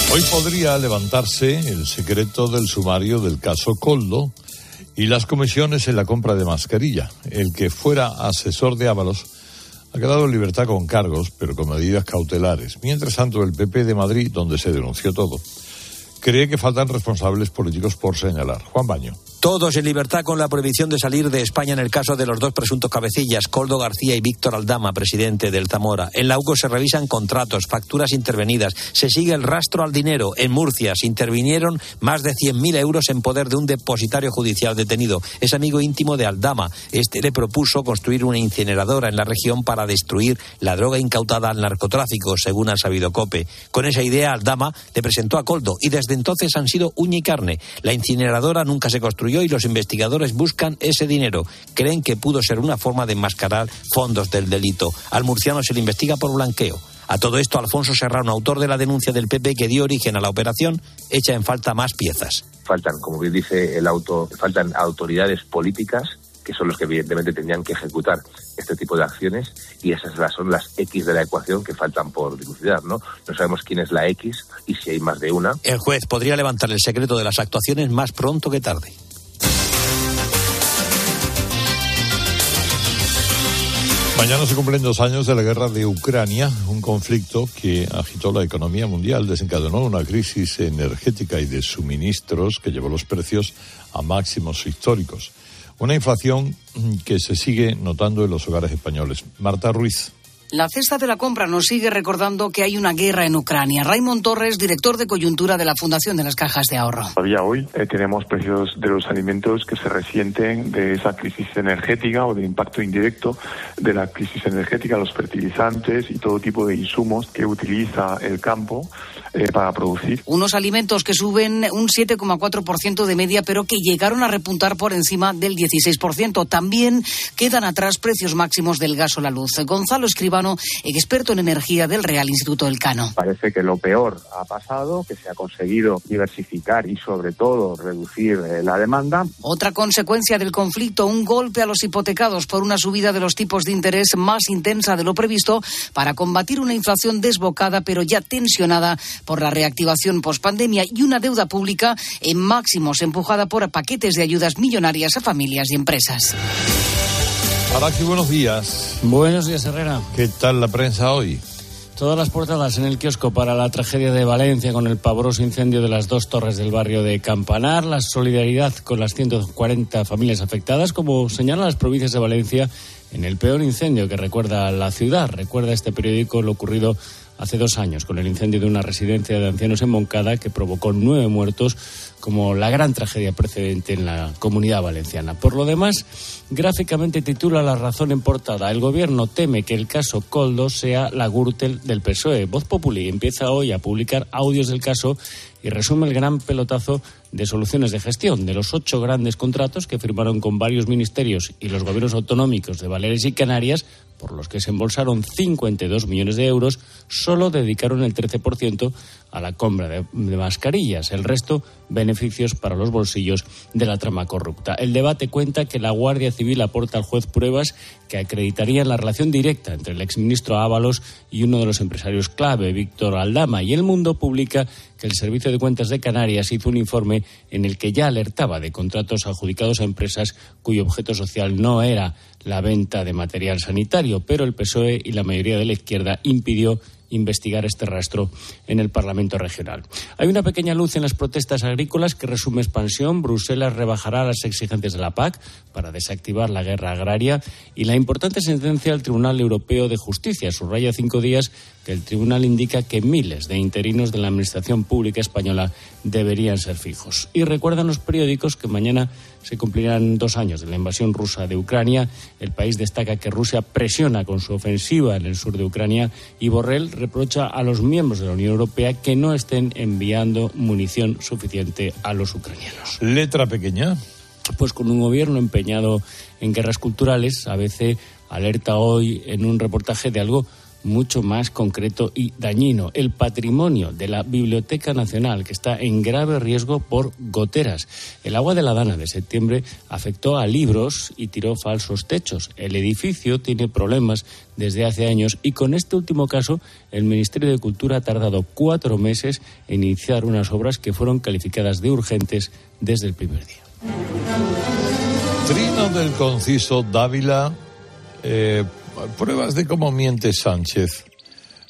Hoy podría levantarse el secreto del sumario del caso Coldo y las comisiones en la compra de mascarilla. El que fuera asesor de Ábalos ha quedado en libertad con cargos, pero con medidas cautelares. Mientras tanto, el PP de Madrid, donde se denunció todo, cree que faltan responsables políticos por señalar. Juan Baño. Todos en libertad con la prohibición de salir de España en el caso de los dos presuntos cabecillas, Coldo García y Víctor Aldama, presidente del Zamora. En la UCO se revisan contratos, facturas intervenidas, se sigue el rastro al dinero. En Murcia se intervinieron más de 100.000 euros en poder de un depositario judicial detenido. Es amigo íntimo de Aldama. Este le propuso construir una incineradora en la región para destruir la droga incautada al narcotráfico, según ha sabido COPE. Con esa idea, Aldama le presentó a Coldo y desde entonces han sido uña y carne. La incineradora nunca se construyó y los investigadores buscan ese dinero. Creen que pudo ser una forma de enmascarar fondos del delito. Al murciano se le investiga por blanqueo. A todo esto, Alfonso Serrano, autor de la denuncia del PP que dio origen a la operación, echa en falta más piezas. Faltan, como bien dice el auto, faltan autoridades políticas que son los que evidentemente tendrían que ejecutar este tipo de acciones y esas son las X de la ecuación que faltan por dilucidar, ¿no? No sabemos quién es la X y si hay más de una. El juez podría levantar el secreto de las actuaciones más pronto que tarde. Mañana se cumplen dos años de la guerra de Ucrania, un conflicto que agitó la economía mundial, desencadenó una crisis energética y de suministros que llevó los precios a máximos históricos. Una inflación que se sigue notando en los hogares españoles. Marta Ruiz. La cesta de la compra nos sigue recordando que hay una guerra en Ucrania. Raymond Torres, director de coyuntura de la Fundación de las Cajas de Ahorro. Todavía hoy eh, tenemos precios de los alimentos que se resienten de esa crisis energética o del impacto indirecto de la crisis energética, los fertilizantes y todo tipo de insumos que utiliza el campo eh, para producir. Unos alimentos que suben un 7,4% de media, pero que llegaron a repuntar por encima del 16%. También quedan atrás precios máximos del gas o la luz. Gonzalo Escribano, experto en energía del Real Instituto del Cano. Parece que lo peor ha pasado, que se ha conseguido diversificar y sobre todo reducir eh, la demanda. Otra consecuencia del conflicto, un golpe a los hipotecados por una subida de los tipos de interés más intensa de lo previsto para combatir una inflación desbocada pero ya tensionada por la reactivación pospandemia y una deuda pública en máximos empujada por paquetes de ayudas millonarias a familias y empresas. Araki, buenos días. Buenos días, Herrera. ¿Qué tal la prensa hoy? Todas las portadas en el kiosco para la tragedia de Valencia con el pavoroso incendio de las dos torres del barrio de Campanar, la solidaridad con las 140 familias afectadas, como señalan las provincias de Valencia en el peor incendio que recuerda la ciudad. Recuerda este periódico lo ocurrido hace dos años con el incendio de una residencia de ancianos en Moncada que provocó nueve muertos como la gran tragedia precedente en la comunidad valenciana. Por lo demás, gráficamente titula La razón en portada. El gobierno teme que el caso Coldo sea la Gürtel del PSOE. Voz Populi empieza hoy a publicar audios del caso y resume el gran pelotazo de soluciones de gestión de los ocho grandes contratos que firmaron con varios ministerios y los gobiernos autonómicos de Baleares y Canarias por los que se embolsaron 52 millones de euros, solo dedicaron el 13% a la compra de, mascarillas. El resto, beneficios para los bolsillos de la trama corrupta. El debate cuenta que la Guardia Civil aporta al juez pruebas que acreditarían la relación directa entre el exministro Ábalos y uno de los empresarios clave, Víctor Aldama. Y El Mundo publica que el Servicio de Cuentas de Canarias hizo un informe en el que ya alertaba de contratos adjudicados a empresas cuyo objeto social no era la venta de material sanitario, pero el PSOE y la mayoría de la izquierda impidió investigar este rastro en el Parlamento regional. Hay una pequeña luz en las protestas agrícolas que resume expansión. Bruselas rebajará las exigencias de la PAC para desactivar la guerra agraria y la importante sentencia del Tribunal Europeo de Justicia subraya cinco días que el tribunal indica que miles de interinos de la Administración Pública Española deberían ser fijos. Y recuerdan los periódicos que mañana se cumplirán dos años de la invasión rusa de Ucrania. El país destaca que Rusia presiona con su ofensiva en el sur de Ucrania y Borrell reprocha a los miembros de la Unión Europea que no estén enviando munición suficiente a los ucranianos. Letra pequeña. Pues con un gobierno empeñado en guerras culturales, a veces alerta hoy en un reportaje de algo mucho más concreto y dañino, el patrimonio de la Biblioteca Nacional, que está en grave riesgo por goteras. El agua de la Dana de septiembre afectó a libros y tiró falsos techos. El edificio tiene problemas desde hace años y con este último caso el Ministerio de Cultura ha tardado cuatro meses en iniciar unas obras que fueron calificadas de urgentes desde el primer día. Trino del conciso Dávila eh, pruebas de cómo miente Sánchez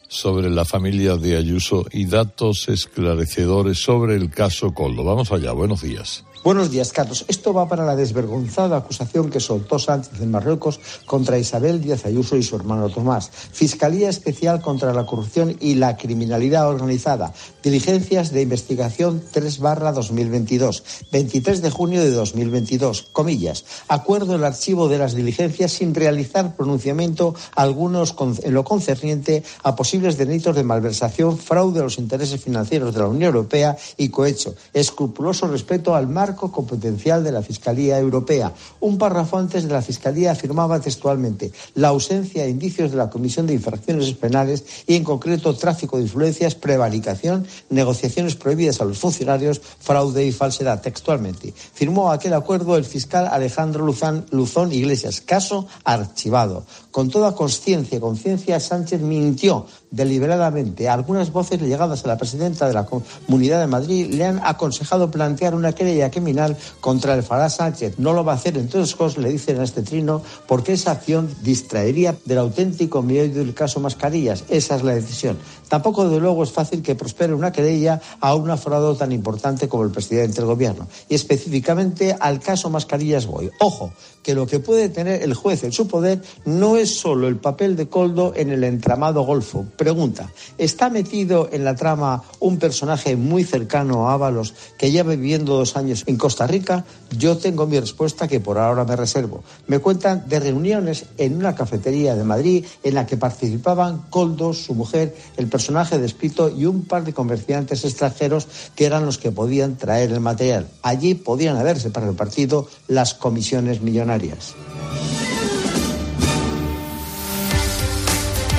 sobre la familia de Ayuso y datos esclarecedores sobre el caso Coldo. Vamos allá, buenos días. Buenos días, Carlos. Esto va para la desvergonzada acusación que soltó Sánchez en Marruecos contra Isabel Díaz Ayuso y su hermano Tomás. Fiscalía Especial contra la Corrupción y la Criminalidad Organizada. Diligencias de investigación 3 barra 2022. 23 de junio de 2022. Comillas. Acuerdo el archivo de las diligencias sin realizar pronunciamiento algunos en lo concerniente a posibles delitos de malversación, fraude a los intereses financieros de la Unión Europea y cohecho. Escrupuloso respeto al marco competencial de la Fiscalía Europea. Un párrafo antes de la Fiscalía afirmaba textualmente la ausencia de indicios de la Comisión de Infracciones Penales y, en concreto, tráfico de influencias, prevaricación, negociaciones prohibidas a los funcionarios, fraude y falsedad. Textualmente. Firmó aquel acuerdo el fiscal Alejandro Luzán, Luzón Iglesias. Caso archivado. Con toda conciencia y conciencia, Sánchez mintió deliberadamente. Algunas voces llegadas a la presidenta de la Comunidad de Madrid le han aconsejado plantear una querella criminal contra el Fará Sánchez. No lo va a hacer, entre otras cosas, le dicen a este trino, porque esa acción distraería del auténtico medio del caso Mascarillas. Esa es la decisión. Tampoco, de luego, es fácil que prospere una querella a un afrado tan importante como el presidente del gobierno. Y específicamente al caso Mascarillas voy. Ojo, que lo que puede tener el juez en su poder no es solo el papel de Coldo en el entramado golfo. Pregunta, ¿está metido en la trama un personaje muy cercano a Ábalos que lleva viviendo dos años en Costa Rica? Yo tengo mi respuesta que por ahora me reservo. Me cuentan de reuniones en una cafetería de Madrid en la que participaban Coldo, su mujer, el personaje descrito y un par de comerciantes extranjeros que eran los que podían traer el material. Allí podían haberse para el partido las comisiones millonarias.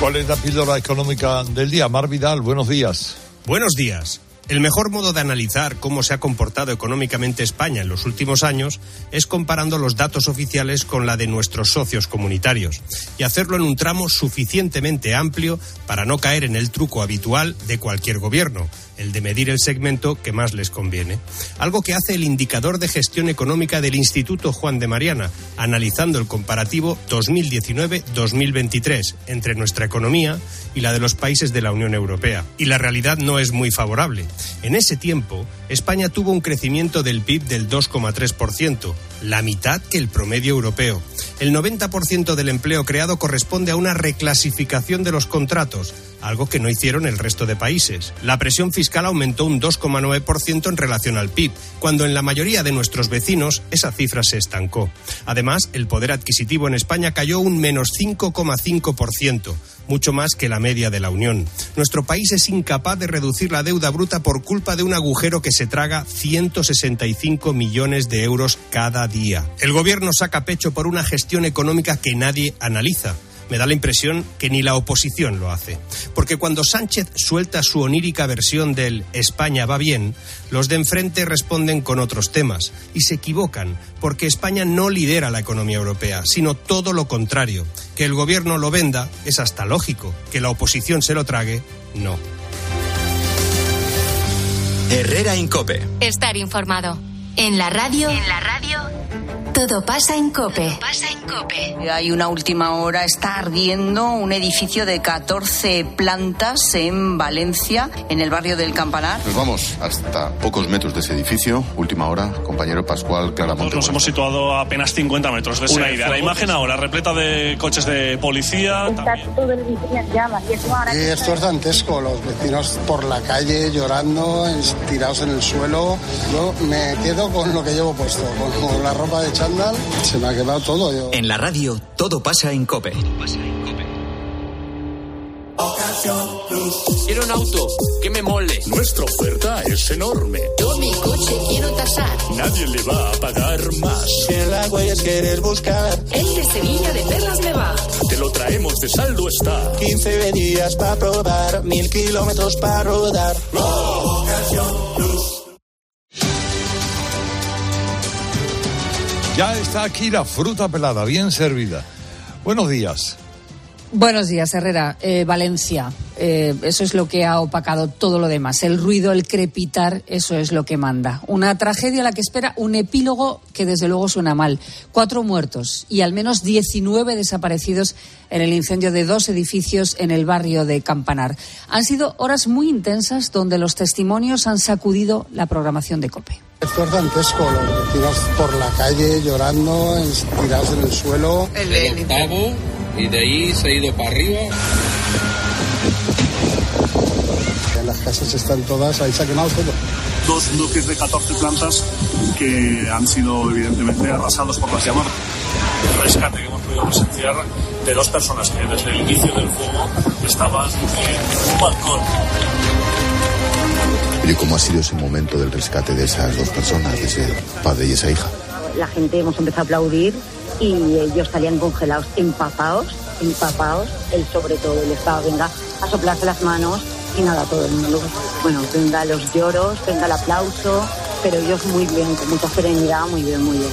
¿Cuál es la píldora económica del día? Mar Vidal, buenos días. Buenos días. El mejor modo de analizar cómo se ha comportado económicamente España en los últimos años es comparando los datos oficiales con la de nuestros socios comunitarios y hacerlo en un tramo suficientemente amplio para no caer en el truco habitual de cualquier gobierno, el de medir el segmento que más les conviene. Algo que hace el indicador de gestión económica del Instituto Juan de Mariana, analizando el comparativo 2019-2023 entre nuestra economía y la de los países de la Unión Europea. Y la realidad no es muy favorable. En ese tiempo, España tuvo un crecimiento del PIB del 2,3%, la mitad que el promedio europeo. El 90% del empleo creado corresponde a una reclasificación de los contratos, algo que no hicieron el resto de países. La presión fiscal aumentó un 2,9% en relación al PIB, cuando en la mayoría de nuestros vecinos esa cifra se estancó. Además, el poder adquisitivo en España cayó un menos 5,5%, mucho más que la media de la Unión. Nuestro país es incapaz de reducir la deuda bruta por culpa de un agujero que se traga 165 millones de euros cada día. El gobierno saca pecho por una gestión económica que nadie analiza me da la impresión que ni la oposición lo hace. Porque cuando Sánchez suelta su onírica versión del España va bien, los de enfrente responden con otros temas y se equivocan, porque España no lidera la economía europea, sino todo lo contrario. Que el gobierno lo venda es hasta lógico, que la oposición se lo trague, no. Herrera Incope. Estar informado. En la radio. En la radio. Todo pasa en Cope. pasa en Cope. Hay una última hora, está ardiendo un edificio de 14 plantas en Valencia, en el barrio del Campanar. Nos vamos hasta pocos metros de ese edificio. Última hora, compañero Pascual Claramonte. Nos hemos situado a apenas 50 metros de ese Una idea. La imagen ahora, repleta de coches de policía. Está todo el edificio en llamas. Y esto es dantesco, los vecinos por la calle llorando, tirados en el suelo. Yo me quedo con lo que llevo puesto, con, con la ropa de chándal. Se me ha quedado todo. Yo. En la radio, todo pasa en Cope. Quiero un auto que me mole. Nuestra oferta es enorme. Yo mi coche quiero tasar. Nadie le va a pagar más. Si en la huellas quieres buscar, El de Sevilla de Perlas me va. Te lo traemos de saldo está. 15 días para probar, mil kilómetros para rodar. Ya está aquí la fruta pelada, bien servida. Buenos días. Buenos días, Herrera. Eh, Valencia. Eh, eso es lo que ha opacado todo lo demás. El ruido, el crepitar, eso es lo que manda. Una tragedia a la que espera un epílogo que desde luego suena mal. Cuatro muertos y al menos 19 desaparecidos en el incendio de dos edificios en el barrio de Campanar. Han sido horas muy intensas donde los testimonios han sacudido la programación de COPE. Esto es dantesco, los vecinos por la calle llorando, tirados en el suelo. El octavo y de ahí se ha ido para arriba. Las casas están todas, ahí se ha quemado todo. Dos bloques de 14 plantas que han sido evidentemente arrasados por las llamas. El rescate que hemos podido presenciar de dos personas que desde el inicio del fuego estaban en un balcón. ¿Y cómo ha sido ese momento del rescate de esas dos personas, de ese padre y esa hija? la gente hemos empezado a aplaudir y ellos salían congelados, empapados, empapados. Él sobre todo, él estaba, venga, a soplarse las manos y nada, todo el mundo, bueno, venga los lloros, venga el aplauso, pero ellos muy bien, con mucha serenidad, muy bien, muy bien.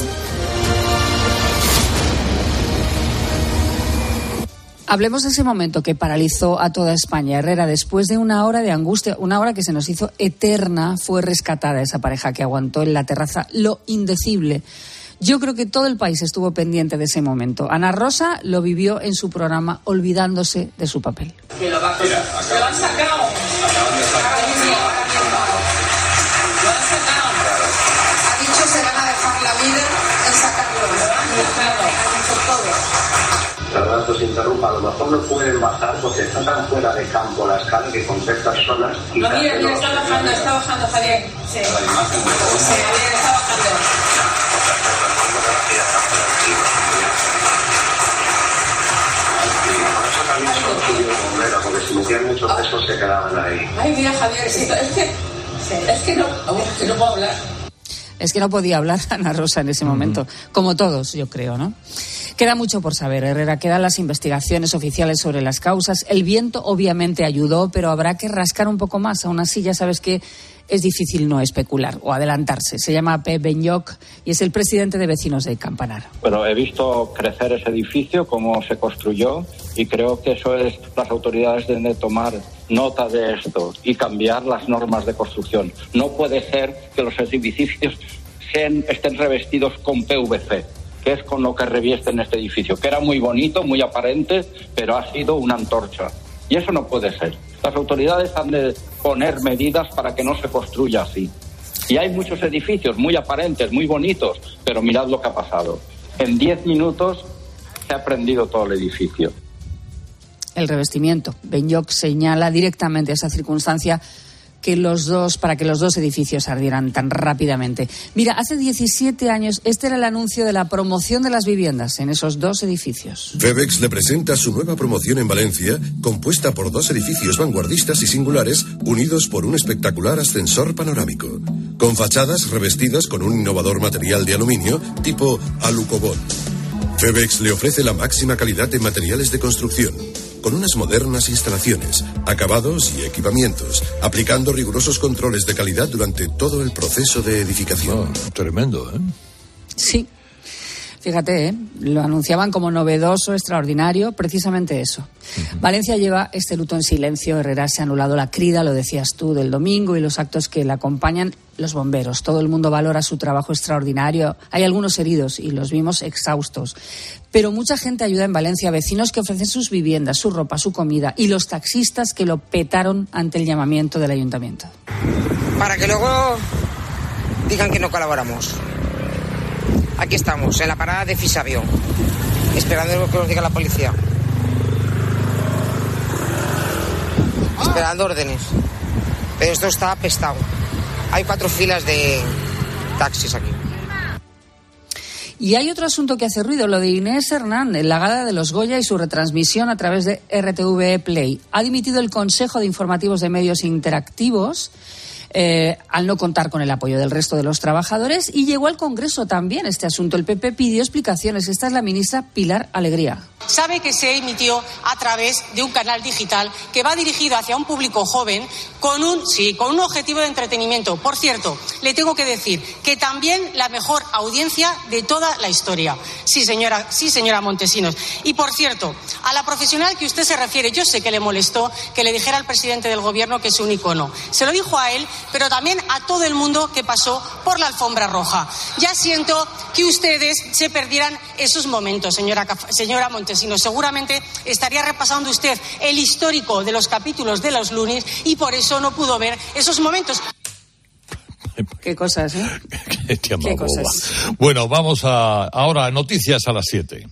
Hablemos de ese momento que paralizó a toda España. Herrera, después de una hora de angustia, una hora que se nos hizo eterna, fue rescatada esa pareja que aguantó en la terraza lo indecible. Yo creo que todo el país estuvo pendiente de ese momento. Ana Rosa lo vivió en su programa olvidándose de su papel. Que lo, va, Mira, lo han sacado. Lo mejor no pueden bajar porque está tan fuera de campo la escala que con seis personas. No, mira, mira, está bajando, está bajando, Javier. Sí. Sí, Javier, está bajando. Porque si metían muchos pesos se quedaban ahí. Ay, mira, Javier, es que, es que, es que no, es que no puedo hablar. Es que no podía hablar Ana Rosa en ese momento, como todos, yo creo, ¿no? Queda mucho por saber, Herrera. Quedan las investigaciones oficiales sobre las causas. El viento obviamente ayudó, pero habrá que rascar un poco más. Aún así, ya sabes que es difícil no especular o adelantarse. Se llama Pep Benyoc y es el presidente de Vecinos de Campanar. Bueno, he visto crecer ese edificio, cómo se construyó, y creo que eso es, las autoridades deben de tomar nota de esto y cambiar las normas de construcción. No puede ser que los edificios sean, estén revestidos con PVC que es con lo que revisten este edificio, que era muy bonito, muy aparente, pero ha sido una antorcha. Y eso no puede ser. Las autoridades han de poner medidas para que no se construya así. Y hay muchos edificios muy aparentes, muy bonitos, pero mirad lo que ha pasado. En 10 minutos se ha prendido todo el edificio. El revestimiento. Benyoc señala directamente esa circunstancia que los dos, para que los dos edificios ardieran tan rápidamente. Mira, hace 17 años este era el anuncio de la promoción de las viviendas en esos dos edificios. Febex le presenta su nueva promoción en Valencia, compuesta por dos edificios vanguardistas y singulares, unidos por un espectacular ascensor panorámico, con fachadas revestidas con un innovador material de aluminio tipo alucobón. Febex le ofrece la máxima calidad de materiales de construcción, con unas modernas instalaciones, acabados y equipamientos, aplicando rigurosos controles de calidad durante todo el proceso de edificación. Ah, tremendo, ¿eh? Sí. Fíjate, ¿eh? lo anunciaban como novedoso, extraordinario, precisamente eso. Valencia lleva este luto en silencio. Herrera se ha anulado la crida, lo decías tú, del domingo y los actos que le acompañan los bomberos. Todo el mundo valora su trabajo extraordinario. Hay algunos heridos y los vimos exhaustos. Pero mucha gente ayuda en Valencia, vecinos que ofrecen sus viviendas, su ropa, su comida y los taxistas que lo petaron ante el llamamiento del ayuntamiento. Para que luego digan que no colaboramos. Aquí estamos, en la parada de Fisavio, esperando lo que nos diga la policía. Esperando órdenes. Pero esto está apestado. Hay cuatro filas de taxis aquí. Y hay otro asunto que hace ruido, lo de Inés Hernán, en la gala de los Goya y su retransmisión a través de RTV Play. Ha dimitido el Consejo de Informativos de Medios Interactivos eh, al no contar con el apoyo del resto de los trabajadores y llegó al Congreso también este asunto. El PP pidió explicaciones. Esta es la ministra Pilar Alegría. Sabe que se emitió a través de un canal digital que va dirigido hacia un público joven con un, sí, con un objetivo de entretenimiento. Por cierto, le tengo que decir que también la mejor audiencia de toda la historia. Sí, señora, sí, señora Montesinos. Y por cierto, a la profesional que usted se refiere, yo sé que le molestó que le dijera al presidente del gobierno que es un icono. Se lo dijo a él, pero también a todo el mundo que pasó por la alfombra roja. Ya siento que ustedes se perdieran esos momentos, señora, señora Montesinos. Seguramente estaría repasando usted el histórico de los capítulos de los lunes y por eso no pudo ver esos momentos. Qué cosas, ¿eh? Qué, Qué cosas. Bueno, vamos a ahora noticias a las 7.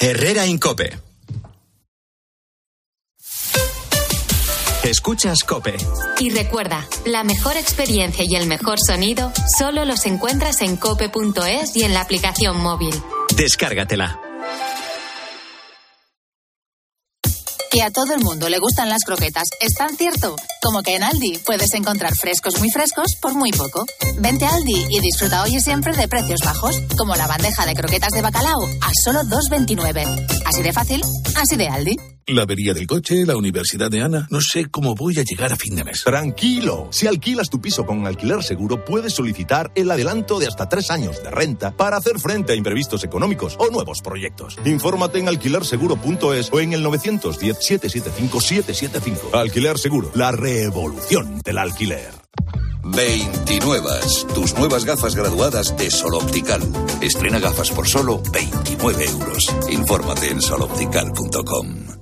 Herrera Incope. Escuchas Cope. Y recuerda, la mejor experiencia y el mejor sonido solo los encuentras en cope.es y en la aplicación móvil. Descárgatela. Que a todo el mundo le gustan las croquetas es tan cierto como que en Aldi puedes encontrar frescos muy frescos por muy poco. Vente a Aldi y disfruta hoy y siempre de precios bajos, como la bandeja de croquetas de bacalao a solo 2,29. Así de fácil, así de Aldi. La avería del coche, la universidad de Ana. No sé cómo voy a llegar a fin de mes. Tranquilo. Si alquilas tu piso con alquiler seguro, puedes solicitar el adelanto de hasta tres años de renta para hacer frente a imprevistos económicos o nuevos proyectos. Infórmate en alquilerseguro.es o en el 910-775-775. Alquiler Seguro, la revolución del alquiler. 29. Tus nuevas gafas graduadas de Sol Optical. Estrena gafas por solo 29 euros. Infórmate en soloptical.com.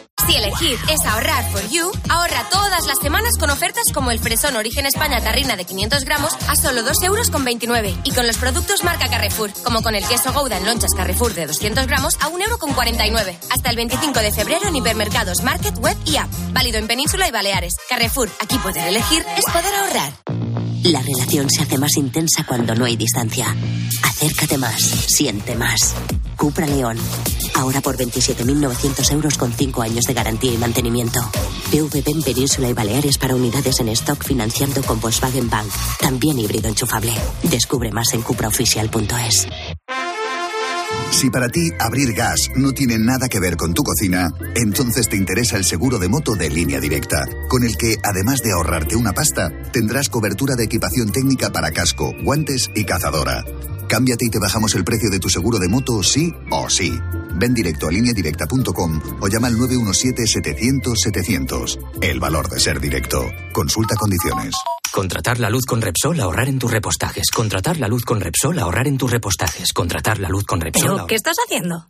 Si elegir es ahorrar for you, ahorra todas las semanas con ofertas como el fresón Origen España Tarrina de 500 gramos a solo 2 euros con 29 y con los productos marca Carrefour, como con el queso Gouda en lonchas Carrefour de 200 gramos a 1 euro con 49. Hasta el 25 de febrero en hipermercados, market, web y app. Válido en Península y Baleares. Carrefour, aquí poder elegir es poder ahorrar. La relación se hace más intensa cuando no hay distancia. Acércate más, siente más. Cupra León. Ahora por 27.900 euros con 5 años de garantía y mantenimiento. PVP en Península y Baleares para unidades en stock financiando con Volkswagen Bank. También híbrido enchufable. Descubre más en cupraoficial.es. Si para ti abrir gas no tiene nada que ver con tu cocina, entonces te interesa el seguro de moto de línea directa, con el que, además de ahorrarte una pasta, tendrás cobertura de equipación técnica para casco, guantes y cazadora. Cámbiate y te bajamos el precio de tu seguro de moto sí o sí. Ven directo a lineadirecta.com o llama al 917-700-700. El valor de ser directo. Consulta condiciones. Contratar la luz con Repsol, ahorrar en tus repostajes. Contratar la luz con Repsol, ahorrar en tus repostajes. Contratar la luz con Repsol. ¿Pero qué estás haciendo?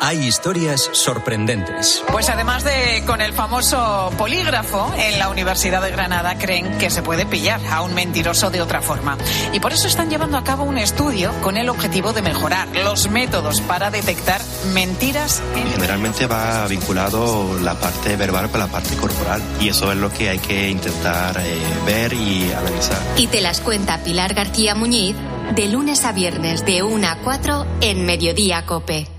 Hay historias sorprendentes. Pues además de con el famoso polígrafo, en la Universidad de Granada creen que se puede pillar a un mentiroso de otra forma. Y por eso están llevando a cabo un estudio con el objetivo de mejorar los métodos para detectar mentiras. Generalmente va vinculado la parte verbal con la parte corporal. Y eso es lo que hay que intentar eh, ver y analizar. Y te las cuenta Pilar García Muñiz de lunes a viernes de 1 a 4 en Mediodía Cope.